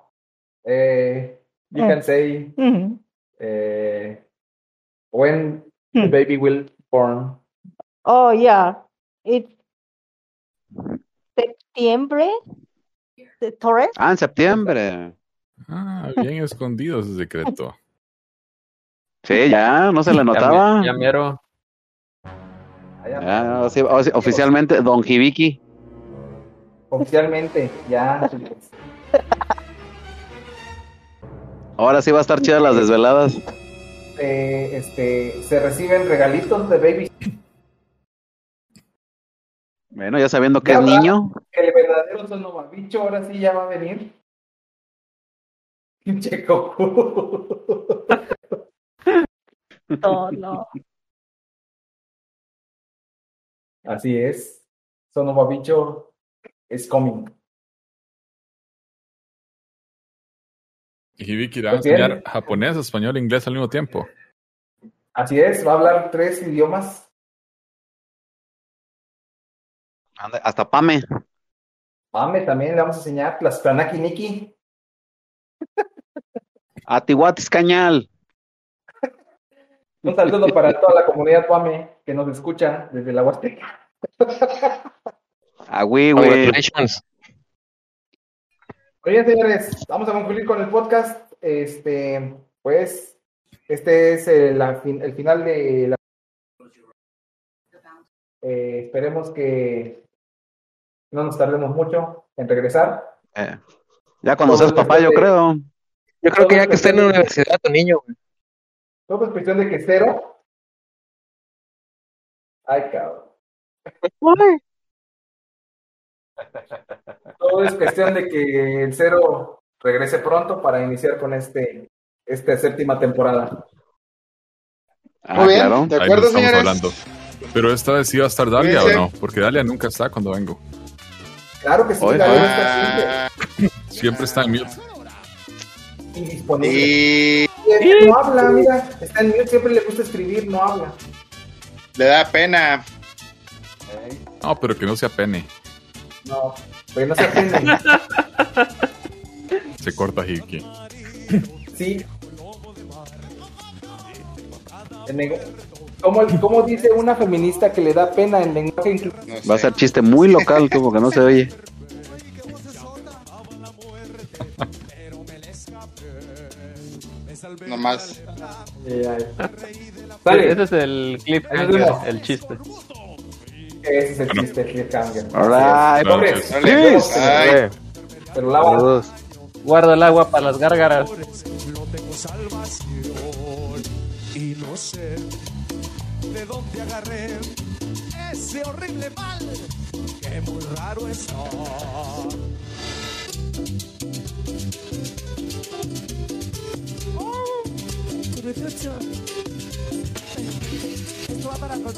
eh, you can say Mhm. eh, when the Hmm. baby will born. Oh, yeah. It's septiembre. ¿De Torres? Ah, en septiembre. Ah, bien escondido ese secreto. Sí, ya, no se le notaba. Ya, mero. Ya, sí- sí, oficialmente, Don Hibiki. Oficialmente, ya. chicos. Ahora sí va a estar chidas las desveladas. Eh, este, se reciben regalitos de baby. Bueno, ya sabiendo que Ya es va. niño. El verdadero sonomabicho ahora sí ya va a venir. Pinche. Oh, no. Así es. Sonomabicho is coming. Hibiki le va a enseñar japonés, español e inglés al mismo tiempo. Así es, va a hablar tres idiomas. Anda, Hasta Pame. Mame, también le vamos a enseñar las Planaki Niki. Atihuatis Cañal. Un saludo para toda la comunidad Pame que nos escucha desde la Huasteca. A Wiwi. Congratulations. Oye, señores, vamos a concluir con el podcast. Este, pues, este es el, la fin- el final de la. Eh, esperemos que no nos tardemos mucho en regresar. Eh, ya cuando seas papá, yo creo. Yo creo que ya que esté en la universidad tu niño, güey. Todo es cuestión de que cero. Ay, cabrón. Todo es cuestión de que el cero regrese pronto para iniciar con este esta séptima temporada. Ah, Muy bien, claro. ¿de acuerdo, señores? hablando. Pero esta vez sí va a estar Dalia o no, porque Dalia nunca está cuando vengo. Claro que sí, Oye, Dalia está siempre Siempre está en mute. indisponible. Y Y No habla, mira, está en mute, siempre le gusta escribir, no habla. Le da pena. No, pero que no se apene. No, pero no se aprende. Se corta Hiki. Sí. ¿Cómo, cómo dice una feminista que le da pena en lenguaje inclusivo? Va a ser chiste muy local, como que no se oye. Nomás. Sale. Ese es el vemos. el chiste. Ese es el chiste, el cliffhanger. Alright. Pobres. Pero lava. Saludos. Guarda el agua para las gárgaras. No tengo salvación y no sé de dónde agarré ese horrible mal que muy raro está. Esto va para, con-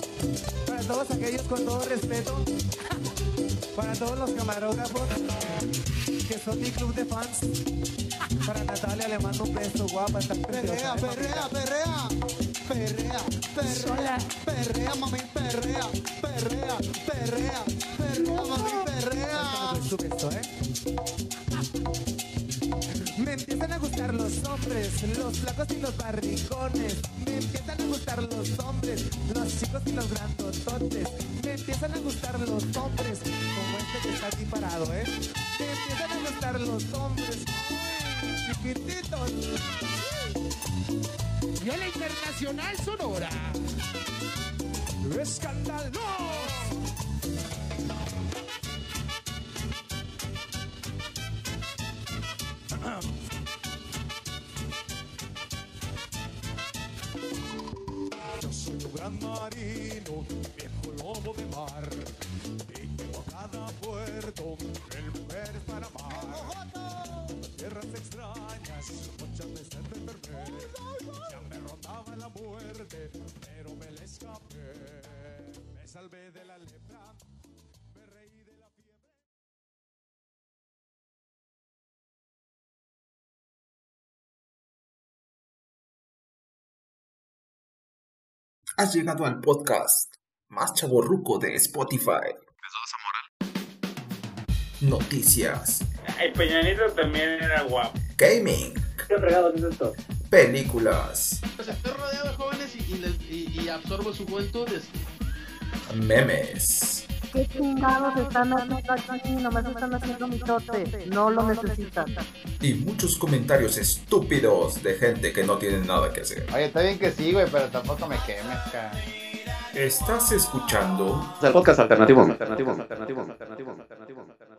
para todos aquellos con todo respeto, para todos los camarógrafos que son mi club de fans. Para Natalia le mando un beso guapa, preciosa. Perrea, perrea, perrea, perrea, perrea, mami, perrea, perrea, perrea, perrea, mami, perrea. Los flacos y los barricones. Me empiezan a gustar los hombres, los chicos y los grandototes. Me empiezan a gustar los hombres, como este que está aquí parado, ¿eh? Me empiezan a gustar los hombres, chiquititos. Viola Internacional Sonora. ¡Escándalo! Yo gran marino, viejo lobo de mar. Llevo a cada puerto el mujeres para amar. Tierras extrañas, muchas veces me enfermé. Ya me rondaba la muerte, pero me la escapé. Me salvé de la lepra, Has llegado al podcast más chaborruco de Spotify. Noticias, El Peñanito también era guapo. gaming, ¿Qué fregados es esto? películas, O sea, estoy rodeado de jóvenes y, y y- y absorbo su juventud. es- memes, ¿Qué chingados están haciendo aquí? Nomás están haciendo mitote. No lo necesitan. y muchos comentarios estúpidos de gente que no tiene nada que hacer. Oye, está bien que sí, güey, pero tampoco me quemes, cara. Estás escuchando El podcast alternativo. Alternativo, alternativo, alternativo, alternativo.